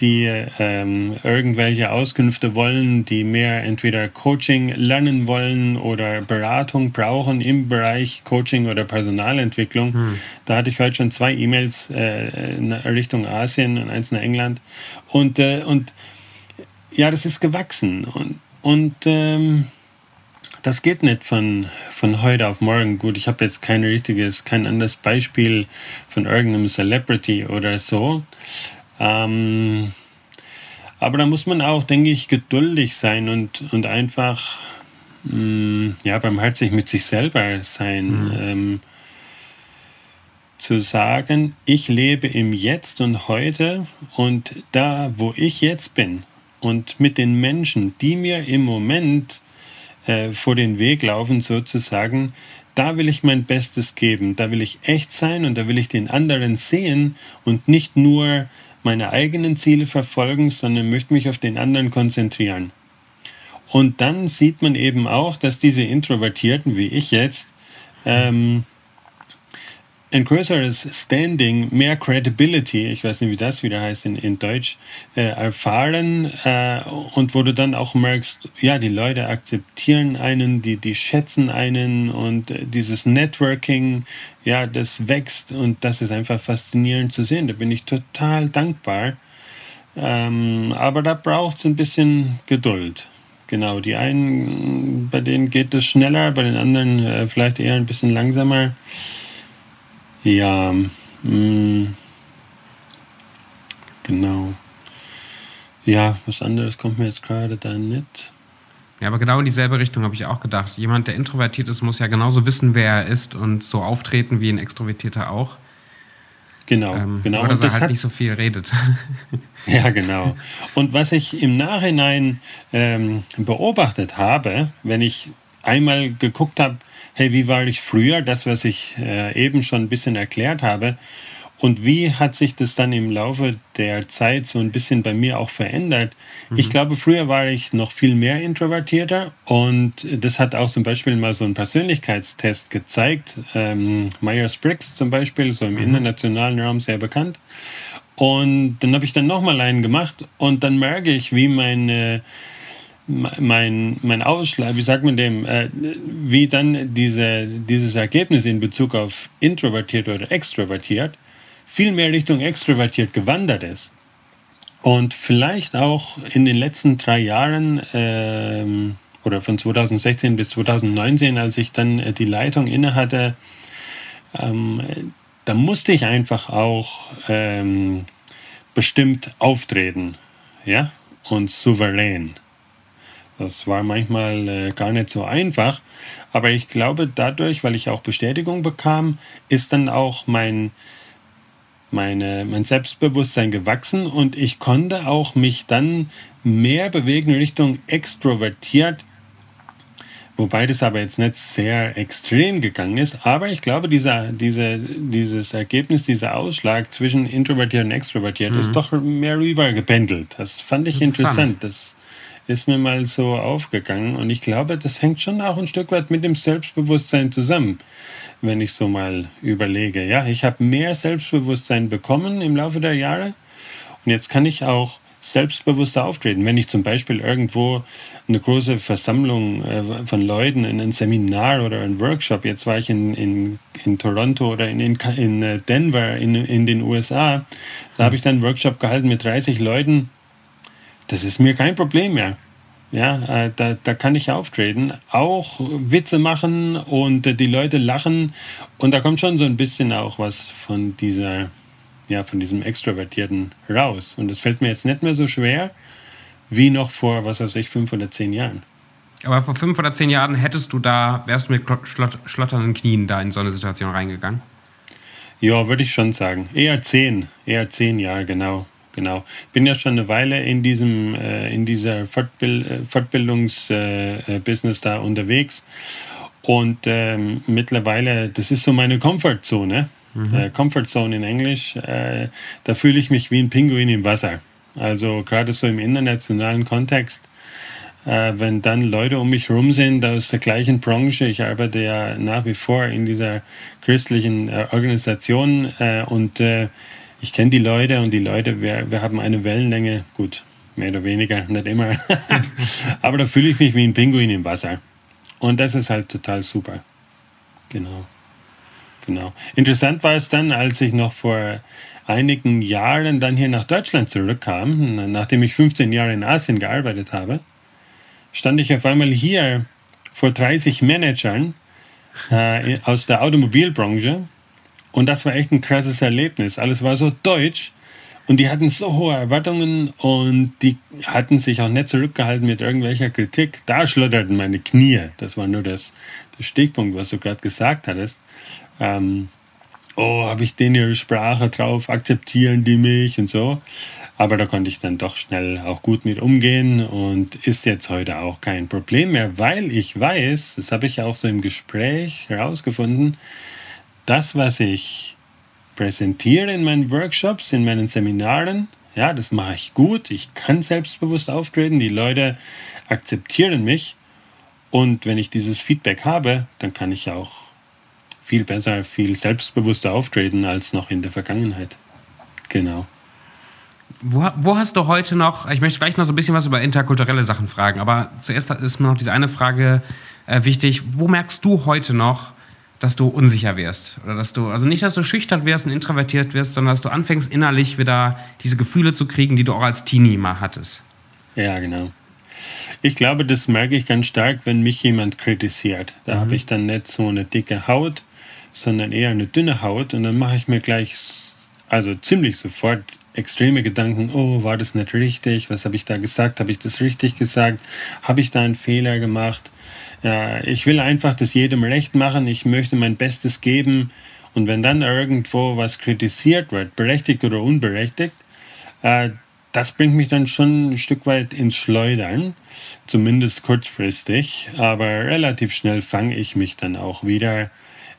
die ähm, irgendwelche Auskünfte wollen, die mehr entweder Coaching lernen wollen oder Beratung brauchen im Bereich Coaching oder Personalentwicklung. Hm. Da hatte ich heute schon zwei E-Mails äh, Richtung Asien und eins nach England. Und, äh, und ja, das ist gewachsen. Und, und ähm, das geht nicht von, von heute auf morgen. Gut, ich habe jetzt kein richtiges, kein anderes Beispiel von irgendeinem Celebrity oder so. Ähm, aber da muss man auch, denke ich, geduldig sein und, und einfach mh, mm, ja, barmherzig mit sich selber sein. Mhm. Ähm, zu sagen, ich lebe im Jetzt und heute und da, wo ich jetzt bin und mit den Menschen, die mir im Moment äh, vor den Weg laufen sozusagen, da will ich mein Bestes geben, da will ich echt sein und da will ich den anderen sehen und nicht nur meine eigenen Ziele verfolgen, sondern möchte mich auf den anderen konzentrieren. Und dann sieht man eben auch, dass diese Introvertierten wie ich jetzt ähm, ein größeres Standing, mehr Credibility, ich weiß nicht, wie das wieder heißt in, in Deutsch, äh, erfahren äh, und wo du dann auch merkst, ja, die Leute akzeptieren einen, die, die schätzen einen und äh, dieses Networking, ja, das wächst und das ist einfach faszinierend zu sehen. Da bin ich total dankbar. Ähm, aber da braucht es ein bisschen Geduld. Genau, die einen, bei denen geht es schneller, bei den anderen äh, vielleicht eher ein bisschen langsamer. Ja, mh, mm, genau. Ja, was anderes kommt mir jetzt gerade da nicht. Ja, aber genau in dieselbe Richtung habe ich auch gedacht. Jemand, der introvertiert ist, muss ja genauso wissen, wer er ist und so auftreten wie ein Extrovertierter auch. Genau, ähm, genau. Oder dass er halt nicht so viel redet. ja, genau. Und was ich im Nachhinein ähm, beobachtet habe, wenn ich einmal geguckt habe, hey, wie war ich früher, das, was ich äh, eben schon ein bisschen erklärt habe, Und wie hat sich das dann im Laufe der Zeit so ein bisschen bei mir auch verändert? Mhm. Ich glaube, früher war ich noch viel mehr introvertierter und das hat auch zum Beispiel mal so ein Persönlichkeitstest gezeigt. Ähm, Myers-Briggs zum Beispiel, so im mhm. internationalen Raum sehr bekannt. Und dann habe ich dann nochmal einen gemacht und dann merke ich, wie meine mein, mein Ausschlag, wie sagt man dem, äh, wie dann diese, dieses Ergebnis in Bezug auf introvertiert oder extrovertiert viel mehr Richtung extrovertiert gewandert ist. Und vielleicht auch in den letzten drei Jahren ähm, oder von 2016 bis 2019, als ich dann äh, die Leitung innehatte, ähm, da musste ich einfach auch ähm, bestimmt auftreten ja? und souverän. Das war manchmal äh, gar nicht so einfach, aber ich glaube, dadurch, weil ich auch Bestätigung bekam, ist dann auch mein, meine, mein Selbstbewusstsein gewachsen und ich konnte auch mich dann mehr bewegen Richtung extrovertiert, wobei das aber jetzt nicht sehr extrem gegangen ist. Aber ich glaube, dieser, diese, dieses Ergebnis, dieser Ausschlag zwischen introvertiert und extrovertiert mhm. ist doch mehr rübergependelt. Das fand ich interessant. interessant. Das ist mir mal so aufgegangen und ich glaube, das hängt schon auch ein Stück weit mit dem Selbstbewusstsein zusammen wenn ich so mal überlege. Ja, ich habe mehr Selbstbewusstsein bekommen im Laufe der Jahre und jetzt kann ich auch selbstbewusster auftreten. Wenn ich zum Beispiel irgendwo eine große Versammlung äh, von Leuten in ein Seminar oder ein Workshop, jetzt war ich in, in, in Toronto oder in, in, äh, Denver in, in den USA, da habe ich dann einen Workshop gehalten mit 30 Leuten. Das ist mir kein Problem mehr. Ja, äh, da, da kann ich auftreten, auch Witze machen und äh, die Leute lachen. Und da kommt schon so ein bisschen auch was von dieser, ja, von diesem Extrovertierten raus. Und es fällt mir jetzt nicht mehr so schwer wie noch vor, was weiß ich, fünf oder zehn Jahren. Aber vor fünf oder zehn Jahren hättest du da, wärst du mit schlotternden Knien da in so eine Situation reingegangen? Ja, würde ich schon sagen. Eher zehn, eher zehn Jahre, genau genau. Bin ja schon eine Weile in diesem, äh, in dieser Fortbild äh, Fortbildungsbusiness äh, da unterwegs. Und ähm, mittlerweile, das ist so meine Comfortzone. Mhm. Äh, Comfortzone in Englisch. Äh, da fühle ich mich wie ein Pinguin im Wasser. Also gerade so im internationalen Kontext äh, wenn dann Leute um mich herum sind aus der gleichen Branche. Ich arbeite ja nach wie vor in dieser christlichen äh, Organisation äh, und äh, ich kenne die Leute und die Leute, wir, wir haben eine Wellenlänge, gut, mehr oder weniger, nicht immer. Aber da fühle ich mich wie ein Pinguin im Wasser. Und das ist halt total super. Genau. Genau. Interessant war es dann, als ich noch vor einigen Jahren dann hier nach Deutschland zurückkam, nachdem ich 15 Jahre in Asien gearbeitet habe, stand ich auf einmal hier vor 30 Managern äh, aus der Automobilbranche und das war echt ein krasses Erlebnis. Alles war so deutsch und die hatten so hohe Erwartungen und die hatten sich auch nicht zurückgehalten mit irgendwelcher Kritik. Da schlotterten meine Knie. Das war nur das, der Stichpunkt, was du gerade gesagt hattest. Ähm, oh, habe ich denen ihre Sprache drauf? Akzeptieren die mich und so? Aber da konnte ich dann doch schnell auch gut mit umgehen und ist jetzt heute auch kein Problem mehr, weil ich weiß, das habe ich auch so im Gespräch herausgefunden, das, was ich präsentiere in meinen Workshops, in meinen Seminaren, ja, das mache ich gut. Ich kann selbstbewusst auftreten. Die Leute akzeptieren mich. Und wenn ich dieses Feedback habe, dann kann ich auch viel besser, viel selbstbewusster auftreten als noch in der Vergangenheit. Genau. Wo, wo, hast du heute noch, ich möchte gleich noch so ein bisschen was über interkulturelle Sachen fragen, aber zuerst ist mir noch diese eine Frage äh, wichtig. Wo merkst du heute noch, dass du unsicher wirst. Oder dass du, also nicht, dass du schüchtern wirst und introvertiert wirst, sondern dass du anfängst, innerlich wieder diese Gefühle zu kriegen, die du auch als Teenie mal hattest. Ja, genau. Ich glaube, das merke ich ganz stark, wenn mich jemand kritisiert. Da mhm. habe ich dann nicht so eine dicke Haut, sondern eher eine dünne Haut und dann mache ich mir gleich, also ziemlich sofort extreme Gedanken, oh, war das nicht richtig? Was habe ich da gesagt? Habe ich das richtig gesagt? Habe ich da einen Fehler gemacht? Äh, ich will einfach das jedem recht machen, ich möchte mein Bestes geben und wenn dann irgendwo was kritisiert wird, berechtigt oder unberechtigt, äh, das bringt mich dann schon ein Stück weit ins Schleudern, zumindest kurzfristig, aber relativ schnell fange ich mich dann auch wieder.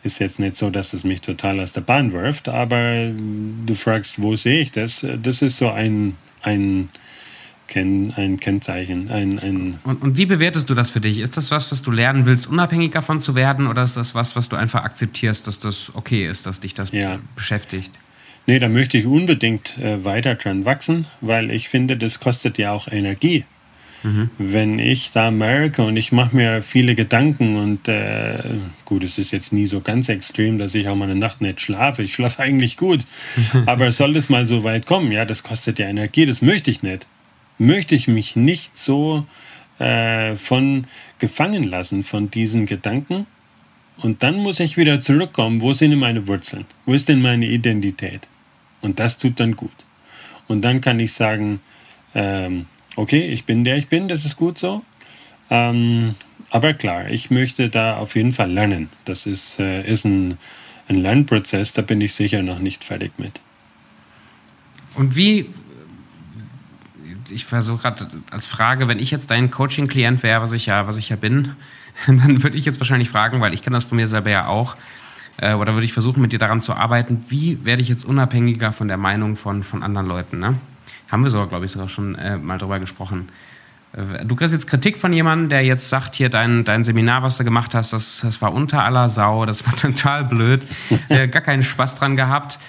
Ist jetzt nicht so, dass es mich total aus der Bahn wirft, aber du fragst, wo sehe ich das? Das ist so ein, ein, ein Kennzeichen. Ein, ein und, und wie bewertest du das für dich? Ist das was, was du lernen willst, unabhängig davon zu werden, oder ist das was, was du einfach akzeptierst, dass das okay ist, dass dich das ja. beschäftigt? Nee, da möchte ich unbedingt äh, weiter dran wachsen, weil ich finde, das kostet ja auch Energie. Mhm. Wenn ich da merke und ich mache mir viele Gedanken und äh, gut, es ist jetzt nie so ganz extrem, dass ich auch mal eine Nacht nicht schlafe. Ich schlafe eigentlich gut. Aber soll es mal so weit kommen? Ja, das kostet ja Energie, das möchte ich nicht. Möchte ich mich nicht so äh, von gefangen lassen von diesen Gedanken. Und dann muss ich wieder zurückkommen. Wo sind denn meine Wurzeln? Wo ist denn meine Identität? Und das tut dann gut. Und dann kann ich sagen, ähm, okay, ich bin der ich bin, das ist gut so. Ähm, aber klar, ich möchte da auf jeden Fall lernen. Das ist, äh, ist ein, ein Lernprozess, da bin ich sicher noch nicht fertig mit. Und wie, ich versuche gerade als Frage, wenn ich jetzt dein Coaching-Klient wäre, was ich ja, was ich ja bin, dann würde ich jetzt wahrscheinlich fragen, weil ich kenne das von mir selber ja auch, äh, oder würde ich versuchen, mit dir daran zu arbeiten, wie werde ich jetzt unabhängiger von der Meinung von, von anderen Leuten? Ne? Haben wir sogar, glaube ich, sogar schon äh, mal drüber gesprochen. Äh, du kriegst jetzt Kritik von jemandem, der jetzt sagt, hier dein, dein Seminar, was du gemacht hast, das, das war unter aller Sau, das war total blöd, äh, gar keinen Spaß dran gehabt.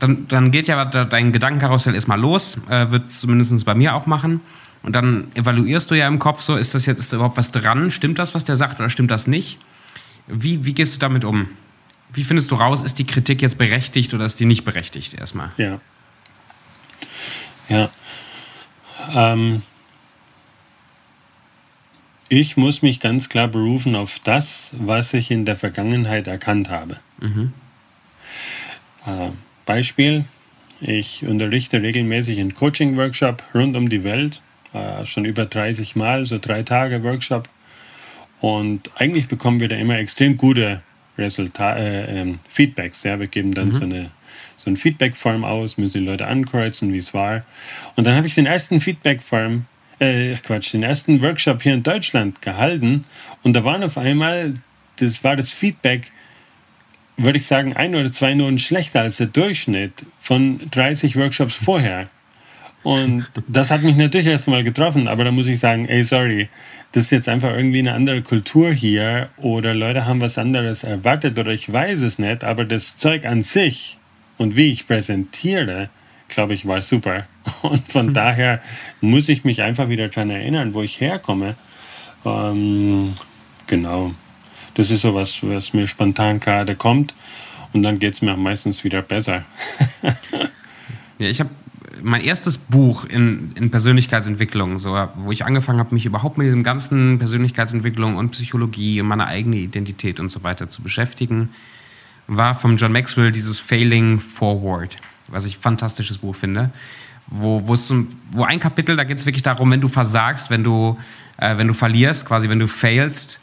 Dann, dann geht ja dein Gedankenkarussell erstmal los, äh, wird zumindest bei mir auch machen. Und dann evaluierst du ja im Kopf so, ist das jetzt ist da überhaupt was dran? Stimmt das, was der sagt, oder stimmt das nicht? Wie, wie gehst du damit um? Wie findest du raus, ist die Kritik jetzt berechtigt oder ist die nicht berechtigt erstmal? Ja. Ja. Ähm, ich muss mich ganz klar berufen auf das, was ich in der Vergangenheit erkannt habe. Mhm. Äh, Beispiel, ich unterrichte regelmäßig einen Coaching-Workshop rund um die Welt, äh, schon über 30 Mal, so drei Tage Workshop. Und eigentlich bekommen wir da immer extrem gute Resultat, äh, äh, Feedbacks. Ja? Wir geben dann mhm. so, eine, so ein Feedback-Form aus, müssen die Leute ankreuzen, wie es war. Und dann habe ich den ersten Feedback-Form, äh, Quatsch, den ersten Workshop hier in Deutschland gehalten und da waren auf einmal, das war das Feedback, würde ich sagen, ein oder zwei Noten schlechter als der Durchschnitt von 30 Workshops vorher. Und das hat mich natürlich erst mal getroffen, aber da muss ich sagen, ey, sorry, das ist jetzt einfach irgendwie eine andere Kultur hier oder Leute haben was anderes erwartet oder ich weiß es nicht, aber das Zeug an sich und wie ich präsentiere, glaube ich, war super. Und von mhm. daher muss ich mich einfach wieder daran erinnern, wo ich herkomme. Ähm, genau. Das ist so was, was mir spontan gerade kommt. Und dann geht es mir meistens wieder besser. ja, ich habe mein erstes Buch in, in Persönlichkeitsentwicklung, so, wo ich angefangen habe, mich überhaupt mit diesem ganzen Persönlichkeitsentwicklung und Psychologie und meiner eigenen Identität und so weiter zu beschäftigen, war von John Maxwell dieses Failing Forward, was ich ein fantastisches Buch finde. Wo, wo ein Kapitel, da geht es wirklich darum, wenn du versagst, wenn du, äh, wenn du verlierst, quasi wenn du failst,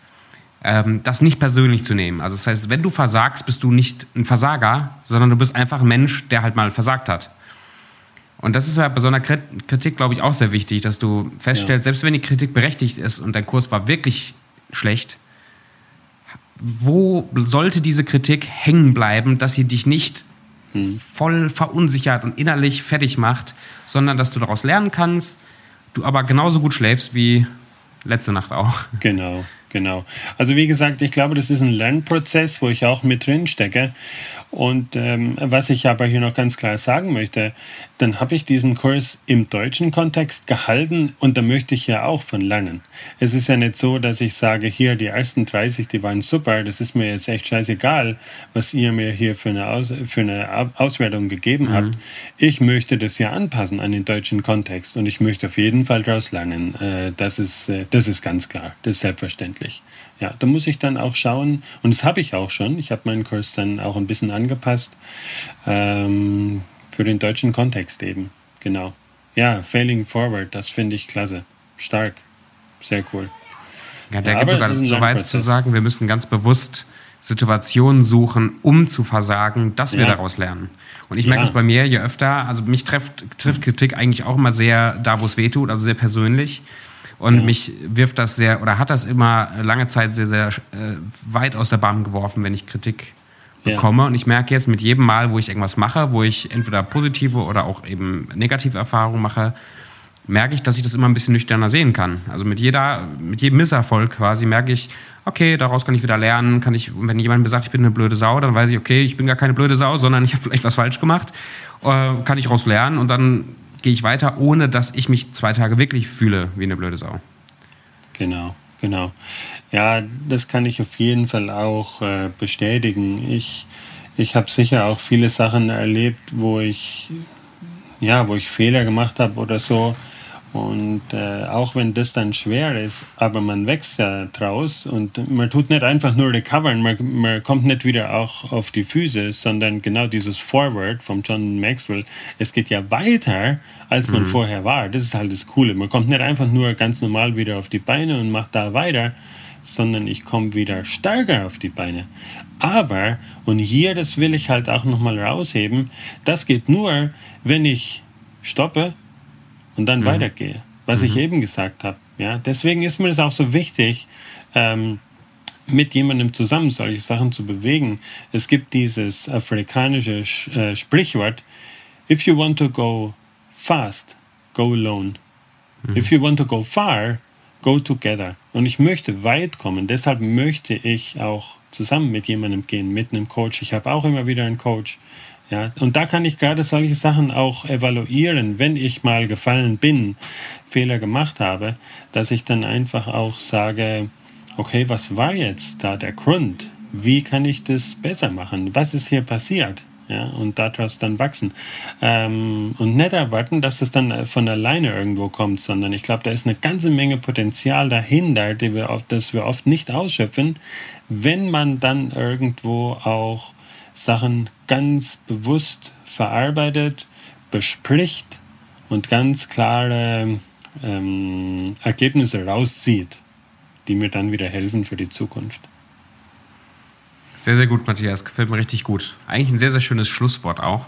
das nicht persönlich zu nehmen. Also das heißt, wenn du versagst, bist du nicht ein Versager, sondern du bist einfach ein Mensch, der halt mal versagt hat. Und das ist ja bei so einer Kritik, glaube ich, auch sehr wichtig, dass du feststellst, ja. selbst wenn die Kritik berechtigt ist und dein Kurs war wirklich schlecht, wo sollte diese Kritik hängen bleiben, dass sie dich nicht hm. voll verunsichert und innerlich fertig macht, sondern dass du daraus lernen kannst, du aber genauso gut schläfst wie letzte Nacht auch. Genau, genau. Also wie gesagt, ich glaube, das ist ein Lernprozess, wo ich auch mit drin stecke. Und ähm, was ich aber hier noch ganz klar sagen möchte, dann habe ich diesen Kurs im deutschen Kontext gehalten und da möchte ich ja auch von lernen. Es ist ja nicht so, dass ich sage, hier die ersten 30, die waren super, das ist mir jetzt echt scheißegal, was ihr mir hier für eine, Aus für eine Auswertung gegeben mhm. habt. Ich möchte das ja anpassen an den deutschen Kontext und ich möchte auf jeden Fall daraus lernen. Äh, das, ist, äh, das ist ganz klar, das ist selbstverständlich. Ja, da muss ich dann auch schauen, und das habe ich auch schon, ich habe meinen Kurs dann auch ein bisschen angepasst ähm, für den deutschen Kontext eben, genau. Ja, Failing Forward, das finde ich klasse, stark, sehr cool. Ja, der ja, geht sogar so weit zu sagen, wir müssen ganz bewusst Situationen suchen, um zu versagen, dass wir ja. daraus lernen. Und ich merke es bei mir, je öfter, also mich trifft, trifft Kritik eigentlich auch immer sehr da, wo es weh tut, also sehr persönlich. Und ja. mich wirft das sehr, oder hat das immer lange Zeit sehr, sehr äh, weit aus der Bahn geworfen, wenn ich Kritik bekomme. Ja. Und ich merke jetzt mit jedem Mal, wo ich irgendwas mache, wo ich entweder positive oder auch eben negative Erfahrungen mache, merke ich, dass ich das immer ein bisschen nüchterner sehen kann. Also mit jeder, mit jedem Misserfolg quasi merke ich, okay, daraus kann ich wieder lernen, kann ich, wenn jemand mir sagt, ich bin eine blöde Sau, dann weiß ich, okay, ich bin gar keine blöde Sau, sondern ich habe vielleicht was falsch gemacht, äh, kann ich daraus lernen und dann gehe ich weiter, ohne dass ich mich zwei Tage wirklich fühle wie eine blöde Sau. Genau, genau. Ja, das kann ich auf jeden Fall auch äh, bestätigen. Ich, ich habe sicher auch viele Sachen erlebt, wo ich, ja, wo ich Fehler gemacht habe oder so und äh, auch wenn das dann schwer ist, aber man wächst ja draus und man tut nicht einfach nur recovern, man, man kommt nicht wieder auch auf die Füße, sondern genau dieses Forward vom John Maxwell, es geht ja weiter, als man mhm. vorher war. Das ist halt das Coole. Man kommt nicht einfach nur ganz normal wieder auf die Beine und macht da weiter, sondern ich komme wieder stärker auf die Beine. Aber, und hier, das will ich halt auch nochmal rausheben, das geht nur, wenn ich stoppe, und dann mhm. weitergehe, was mhm. ich eben gesagt habe. Ja? Deswegen ist mir das auch so wichtig, ähm, mit jemandem zusammen solche Sachen zu bewegen. Es gibt dieses afrikanische äh, Sprichwort, if you want to go fast, go alone. Mhm. If you want to go far, go together. Und ich möchte weit kommen, deshalb möchte ich auch zusammen mit jemandem gehen, mit einem Coach. Ich habe auch immer wieder einen Coach, ja, und da kann ich gerade solche Sachen auch evaluieren, wenn ich mal gefallen bin, Fehler gemacht habe, dass ich dann einfach auch sage, okay, was war jetzt da der Grund? Wie kann ich das besser machen? Was ist hier passiert? Ja, und daraus dann wachsen. Ähm, und nicht erwarten, dass es dann von alleine irgendwo kommt, sondern ich glaube, da ist eine ganze Menge Potenzial dahinter, die wir oft, das wir oft nicht ausschöpfen, wenn man dann irgendwo auch Sachen ganz bewusst verarbeitet, bespricht und ganz klare ähm, Ergebnisse rauszieht, die mir dann wieder helfen für die Zukunft. Sehr, sehr gut, Matthias. Gefällt mir richtig gut. Eigentlich ein sehr, sehr schönes Schlusswort auch.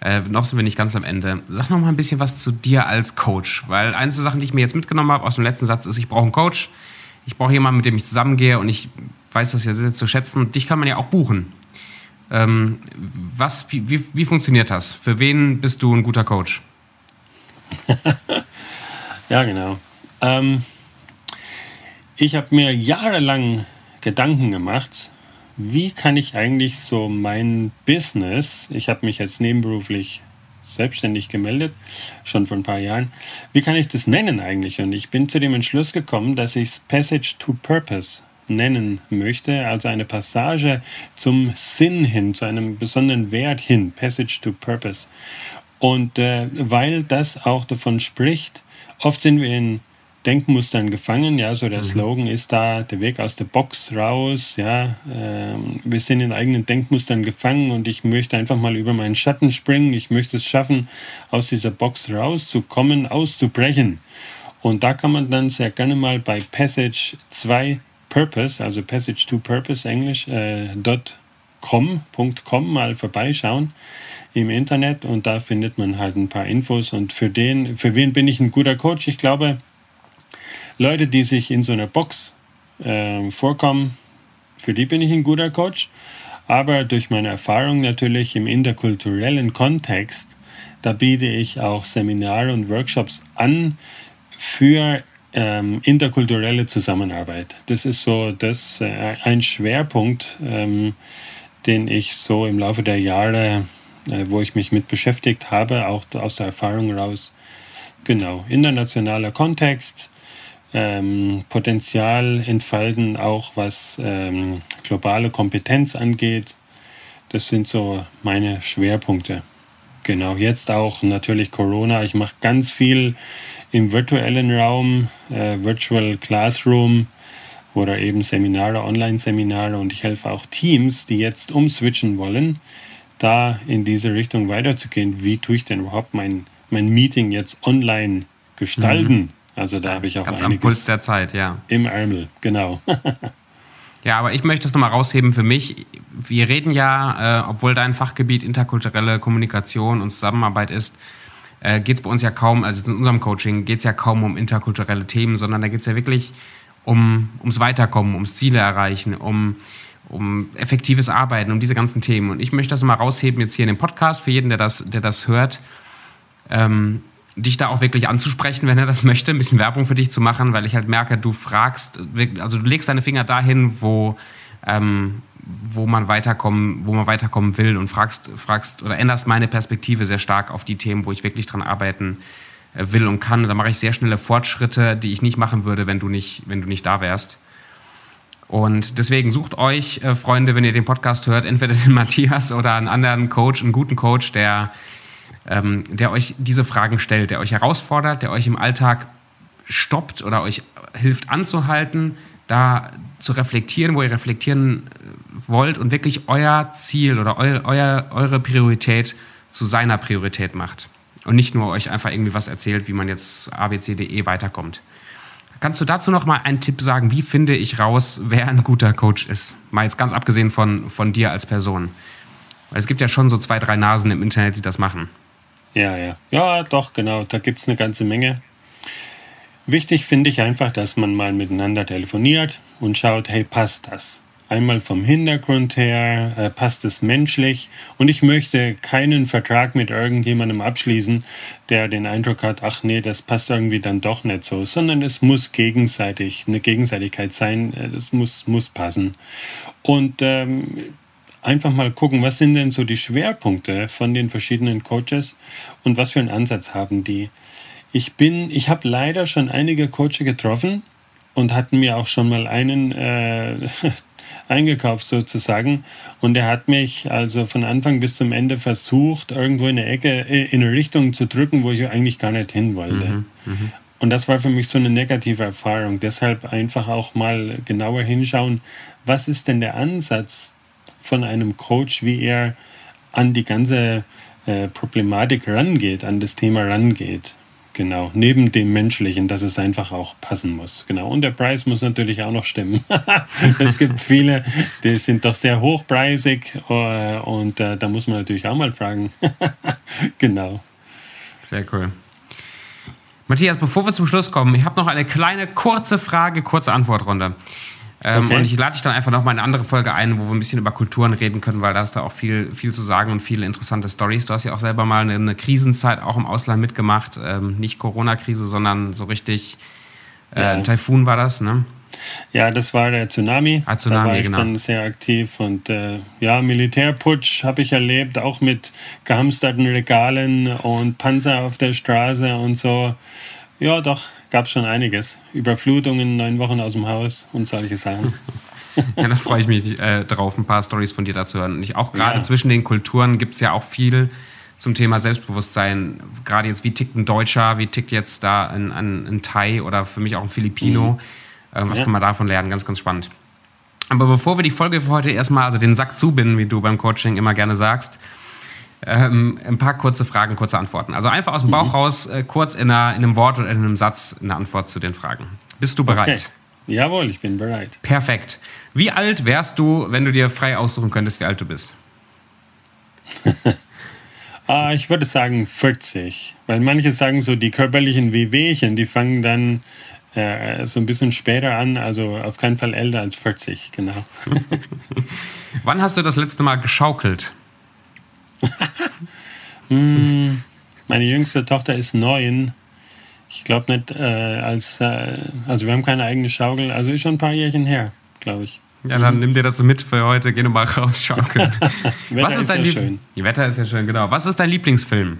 Äh, noch sind wir nicht ganz am Ende. Sag noch mal ein bisschen was zu dir als Coach, weil eine der Sachen, die ich mir jetzt mitgenommen habe aus dem letzten Satz, ist, ich brauche einen Coach. Ich brauche jemanden, mit dem ich zusammengehe und ich weiß das ja sehr, sehr zu schätzen. dich kann man ja auch buchen. Ähm, was, wie, wie, wie funktioniert das? Für wen bist du ein guter Coach? ja, genau. Ähm, ich habe mir jahrelang Gedanken gemacht, wie kann ich eigentlich so mein Business, ich habe mich jetzt nebenberuflich selbstständig gemeldet, schon vor ein paar Jahren, wie kann ich das nennen eigentlich? Und ich bin zu dem Entschluss gekommen, dass ich es Passage to Purpose nennen möchte, also eine Passage zum Sinn hin, zu einem besonderen Wert hin, Passage to Purpose. Und äh, weil das auch davon spricht, oft sind wir in Denkmustern gefangen, ja, so der mhm. Slogan ist da, der Weg aus der Box raus, ja, äh, wir sind in eigenen Denkmustern gefangen und ich möchte einfach mal über meinen Schatten springen, ich möchte es schaffen, aus dieser Box rauszukommen, auszubrechen. Und da kann man dann sehr gerne mal bei Passage 2 Purpose, also Passage to Purpose Englisch, äh, .com, .com mal vorbeischauen im Internet und da findet man halt ein paar Infos und für den, für wen bin ich ein guter Coach? Ich glaube, Leute, die sich in so einer Box äh, vorkommen, für die bin ich ein guter Coach. Aber durch meine Erfahrung natürlich im interkulturellen Kontext, da biete ich auch Seminare und Workshops an für ähm, interkulturelle Zusammenarbeit. Das ist so das, äh, ein Schwerpunkt, ähm, den ich so im Laufe der Jahre, äh, wo ich mich mit beschäftigt habe, auch aus der Erfahrung raus, genau, internationaler Kontext, ähm, Potenzial entfalten, auch was ähm, globale Kompetenz angeht. Das sind so meine Schwerpunkte. Genau, jetzt auch natürlich Corona. Ich mache ganz viel im virtuellen Raum, äh, Virtual Classroom oder eben Seminare, Online-Seminare und ich helfe auch Teams, die jetzt umswitchen wollen, da in diese Richtung weiterzugehen. Wie tue ich denn überhaupt mein, mein Meeting jetzt online gestalten? Mhm. Also da habe ich auch Ganz am Puls der Zeit, ja. Im Ärmel, genau. ja, aber ich möchte es nochmal rausheben für mich. Wir reden ja, äh, obwohl dein Fachgebiet interkulturelle Kommunikation und Zusammenarbeit ist, äh, geht es bei uns ja kaum, also in unserem Coaching geht es ja kaum um interkulturelle Themen, sondern da geht es ja wirklich um, ums Weiterkommen, ums Ziele erreichen, um um effektives Arbeiten, um diese ganzen Themen. Und ich möchte das mal rausheben jetzt hier in dem Podcast für jeden, der das, der das hört, ähm, dich da auch wirklich anzusprechen, wenn er das möchte, ein bisschen Werbung für dich zu machen, weil ich halt merke, du fragst, also du legst deine Finger dahin, wo, ähm, wo man weiterkommen, wo man weiterkommen will und fragst, fragst oder änderst meine Perspektive sehr stark auf die Themen, wo ich wirklich dran arbeiten äh, will und kann. da mache ich sehr schnelle Fortschritte, die ich nicht machen würde, wenn du nicht, wenn du nicht da wärst. Und deswegen sucht euch, äh, Freunde, wenn ihr den Podcast hört, entweder den Matthias oder einen anderen Coach, einen guten Coach, der, ähm, der euch diese Fragen stellt, der euch herausfordert, der euch im Alltag stoppt oder euch hilft anzuhalten, da zu reflektieren, wo ihr reflektieren äh, wollt und wirklich euer Ziel oder eu, euer, eure Priorität zu seiner Priorität macht. Und nicht nur euch einfach irgendwie was erzählt, wie man jetzt abcde weiterkommt. Kannst du dazu noch mal einen Tipp sagen? Wie finde ich raus, wer ein guter Coach ist? Mal jetzt ganz abgesehen von, von dir als Person. Weil es gibt ja schon so zwei, drei Nasen im Internet, die das machen. Ja, ja. Ja, doch, genau. Da gibt es eine ganze Menge. Wichtig finde ich einfach, dass man mal miteinander telefoniert und schaut, hey, passt das? Einmal vom Hintergrund her, äh, passt es menschlich und ich möchte keinen Vertrag mit irgendjemandem abschließen, der den Eindruck hat, ach nee, das passt irgendwie dann doch nicht so, sondern es muss gegenseitig, eine Gegenseitigkeit sein, es äh, muss, muss passen. Und ähm, einfach mal gucken, was sind denn so die Schwerpunkte von den verschiedenen Coaches und was für einen Ansatz haben die. Ich bin, ich habe leider schon einige Coaches getroffen und hatten mir auch schon mal einen äh, eingekauft sozusagen. Und er hat mich also von Anfang bis zum Ende versucht, irgendwo in eine Ecke, äh, in eine Richtung zu drücken, wo ich eigentlich gar nicht hin wollte. Mhm, mh. Und das war für mich so eine negative Erfahrung. Deshalb einfach auch mal genauer hinschauen, was ist denn der Ansatz von einem Coach, wie er an die ganze äh, Problematik rangeht, an das Thema rangeht. Genau, neben dem Menschlichen, dass es einfach auch passen muss. Genau, und der Preis muss natürlich auch noch stimmen. es gibt viele, die sind doch sehr hochpreisig äh, und äh, da muss man natürlich auch mal fragen. genau. Sehr cool. Matthias, bevor wir zum Schluss kommen, ich habe noch eine kleine kurze Frage, kurze Antwortrunde. Ähm, okay. Und ich lade dich dann einfach nochmal in eine andere Folge ein, wo wir ein bisschen über Kulturen reden können, weil da hast du auch viel, viel zu sagen und viele interessante Stories. Du hast ja auch selber mal eine, eine Krisenzeit auch im Ausland mitgemacht. Ähm, nicht Corona-Krise, sondern so richtig äh, ja. ein Taifun war das, ne? Ja, das war der Tsunami. Ah, Tsunami da war ich genau. dann sehr aktiv und äh, ja, Militärputsch habe ich erlebt, auch mit gehamsterten Regalen und Panzer auf der Straße und so. Ja, doch, gab schon einiges. Überflutungen, neun Wochen aus dem Haus und solche Sachen. ja, da freue ich mich äh, drauf, ein paar Stories von dir dazu hören. Und ich auch gerade ja. zwischen den Kulturen gibt es ja auch viel zum Thema Selbstbewusstsein. Gerade jetzt, wie tickt ein Deutscher, wie tickt jetzt da ein, ein, ein Thai oder für mich auch ein Filipino. Mhm. Ähm, was ja. kann man davon lernen? Ganz, ganz spannend. Aber bevor wir die Folge für heute erstmal, also den Sack zubinden, wie du beim Coaching immer gerne sagst, ähm, ein paar kurze Fragen, kurze Antworten. Also einfach aus dem Bauch mhm. raus, äh, kurz in, einer, in, einem Wort oder in einem Satz eine Antwort zu den Fragen. Bist du bereit? Okay. Jawohl, ich bin bereit. Perfekt. Wie alt wärst du, wenn du dir frei aussuchen könntest, wie alt du bist? ah, ich würde sagen 40. Weil manche sagen so, die körperlichen Wehwehchen, die fangen dann äh, so ein bisschen später an, also auf keinen Fall älter als 40, genau. Wann hast du das letzte Mal geschaukelt? hm, meine jüngste Tochter ist neun. Ich glaube nicht, äh, als, äh, also wir haben keine eigene Schaukel, also ist schon ein paar Jährchen her, glaube ich. Ja, dann mhm. nimm dir das so mit für heute, geh nochmal raus schaukeln. Wetter Was ist, ist dein ja Lieb schön. Die Wetter ist ja schön, genau. Was ist dein Lieblingsfilm?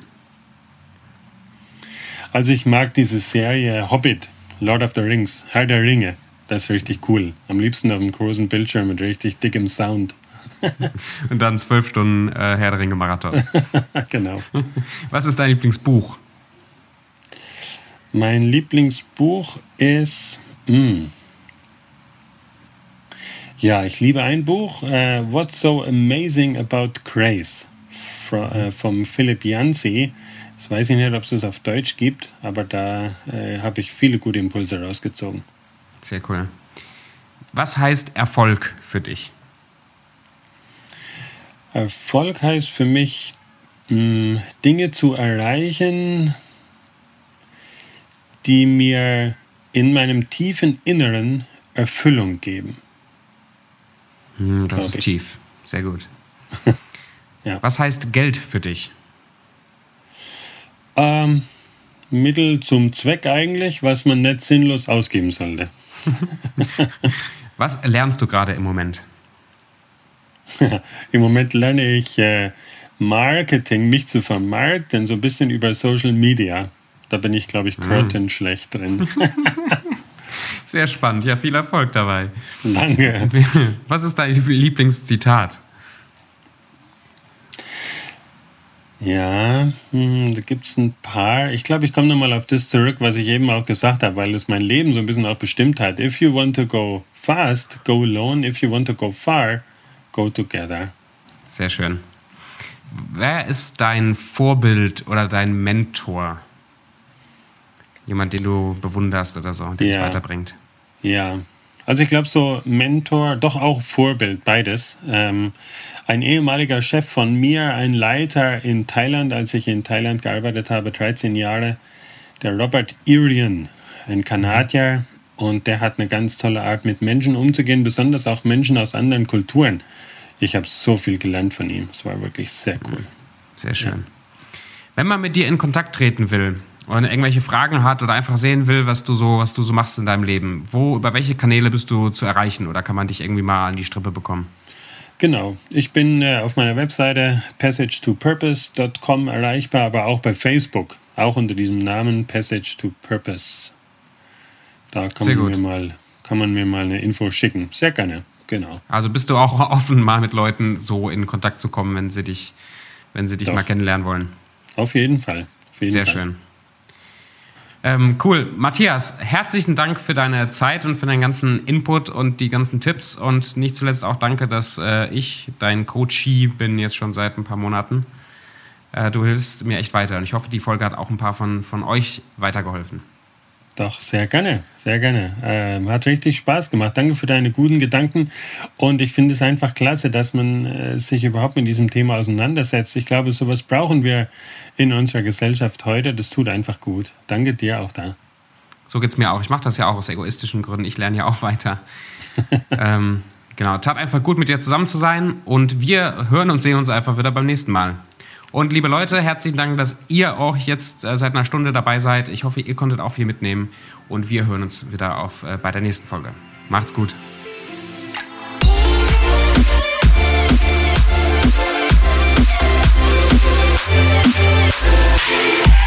Also ich mag diese Serie Hobbit, Lord of the Rings, Herr der Ringe. Das ist richtig cool. Am liebsten auf einem großen Bildschirm mit richtig dickem Sound. Und dann zwölf Stunden äh, Herr der Ringe Marathon. genau. Was ist dein Lieblingsbuch? Mein Lieblingsbuch ist. Mh, hm. ja, ich liebe ein Buch, uh, What's So Amazing About Grace from, uh, vom Philipp Yancey. Das weiß ich nicht, ob es das auf Deutsch gibt, aber da äh, habe ich viele gute Impulse rausgezogen. Sehr cool. Was heißt Erfolg für dich? Erfolg heißt für mich, mh, Dinge zu erreichen, die mir in meinem tiefen Inneren Erfüllung geben. Hm, das ist ich. tief. Sehr gut. ja. Was heißt Geld für dich? Ähm, Mittel zum Zweck eigentlich, was man nicht sinnlos ausgeben sollte. was lernst du gerade im Moment? Im Moment lerne ich äh, Marketing, mich zu vermarkten, so ein bisschen über Social Media. Da bin ich, glaube ich, Curtain mm. schlecht drin. Sehr spannend. Ja, viel Erfolg dabei. Danke. Was ist dein Lieblingszitat? Ja, hm, da gibt es ein paar. Ich glaube, ich komme nochmal auf das zurück, was ich eben auch gesagt habe, weil es mein Leben so ein bisschen auch bestimmt hat. If you want to go fast, go alone. If you want to go far, go together. Sehr schön. Wer ist dein Vorbild oder dein Mentor? Jemand, den du bewunderst oder so, der ja. dich weiterbringt? Ja, also ich glaube so Mentor, doch auch Vorbild, beides. Ähm, ein ehemaliger Chef von mir, ein Leiter in Thailand, als ich in Thailand gearbeitet habe, 13 Jahre, der Robert Irian, ein Kanadier, und der hat eine ganz tolle Art, mit Menschen umzugehen, besonders auch Menschen aus anderen Kulturen. Ich habe so viel gelernt von ihm. Es war wirklich sehr cool. Sehr schön. Ja. Wenn man mit dir in Kontakt treten will und irgendwelche Fragen hat oder einfach sehen will, was du so, was du so machst in deinem Leben, wo, über welche Kanäle bist du zu erreichen oder kann man dich irgendwie mal an die Strippe bekommen? Genau, ich bin äh, auf meiner Webseite passage2purpose.com erreichbar, aber auch bei Facebook, auch unter diesem Namen Passage to Purpose. Da kann man, mir mal, kann man mir mal eine Info schicken. Sehr gerne, genau. Also bist du auch offen, mal mit Leuten so in Kontakt zu kommen, wenn sie dich, wenn sie dich mal kennenlernen wollen? Auf jeden Fall. Auf jeden Sehr Fall. schön. Ähm, cool. Matthias, herzlichen Dank für deine Zeit und für deinen ganzen Input und die ganzen Tipps. Und nicht zuletzt auch danke, dass äh, ich dein Coachie bin jetzt schon seit ein paar Monaten. Äh, du hilfst mir echt weiter. Und ich hoffe, die Folge hat auch ein paar von, von euch weitergeholfen. Doch, sehr gerne, sehr gerne. Ähm, hat richtig Spaß gemacht. Danke für deine guten Gedanken. Und ich finde es einfach klasse, dass man äh, sich überhaupt mit diesem Thema auseinandersetzt. Ich glaube, sowas brauchen wir in unserer Gesellschaft heute. Das tut einfach gut. Danke dir auch da. So geht es mir auch. Ich mache das ja auch aus egoistischen Gründen. Ich lerne ja auch weiter. ähm, genau, tat einfach gut, mit dir zusammen zu sein. Und wir hören und sehen uns einfach wieder beim nächsten Mal. Und liebe Leute, herzlichen Dank, dass ihr auch jetzt äh, seit einer Stunde dabei seid. Ich hoffe, ihr konntet auch viel mitnehmen und wir hören uns wieder auf, äh, bei der nächsten Folge. Macht's gut. Yeah.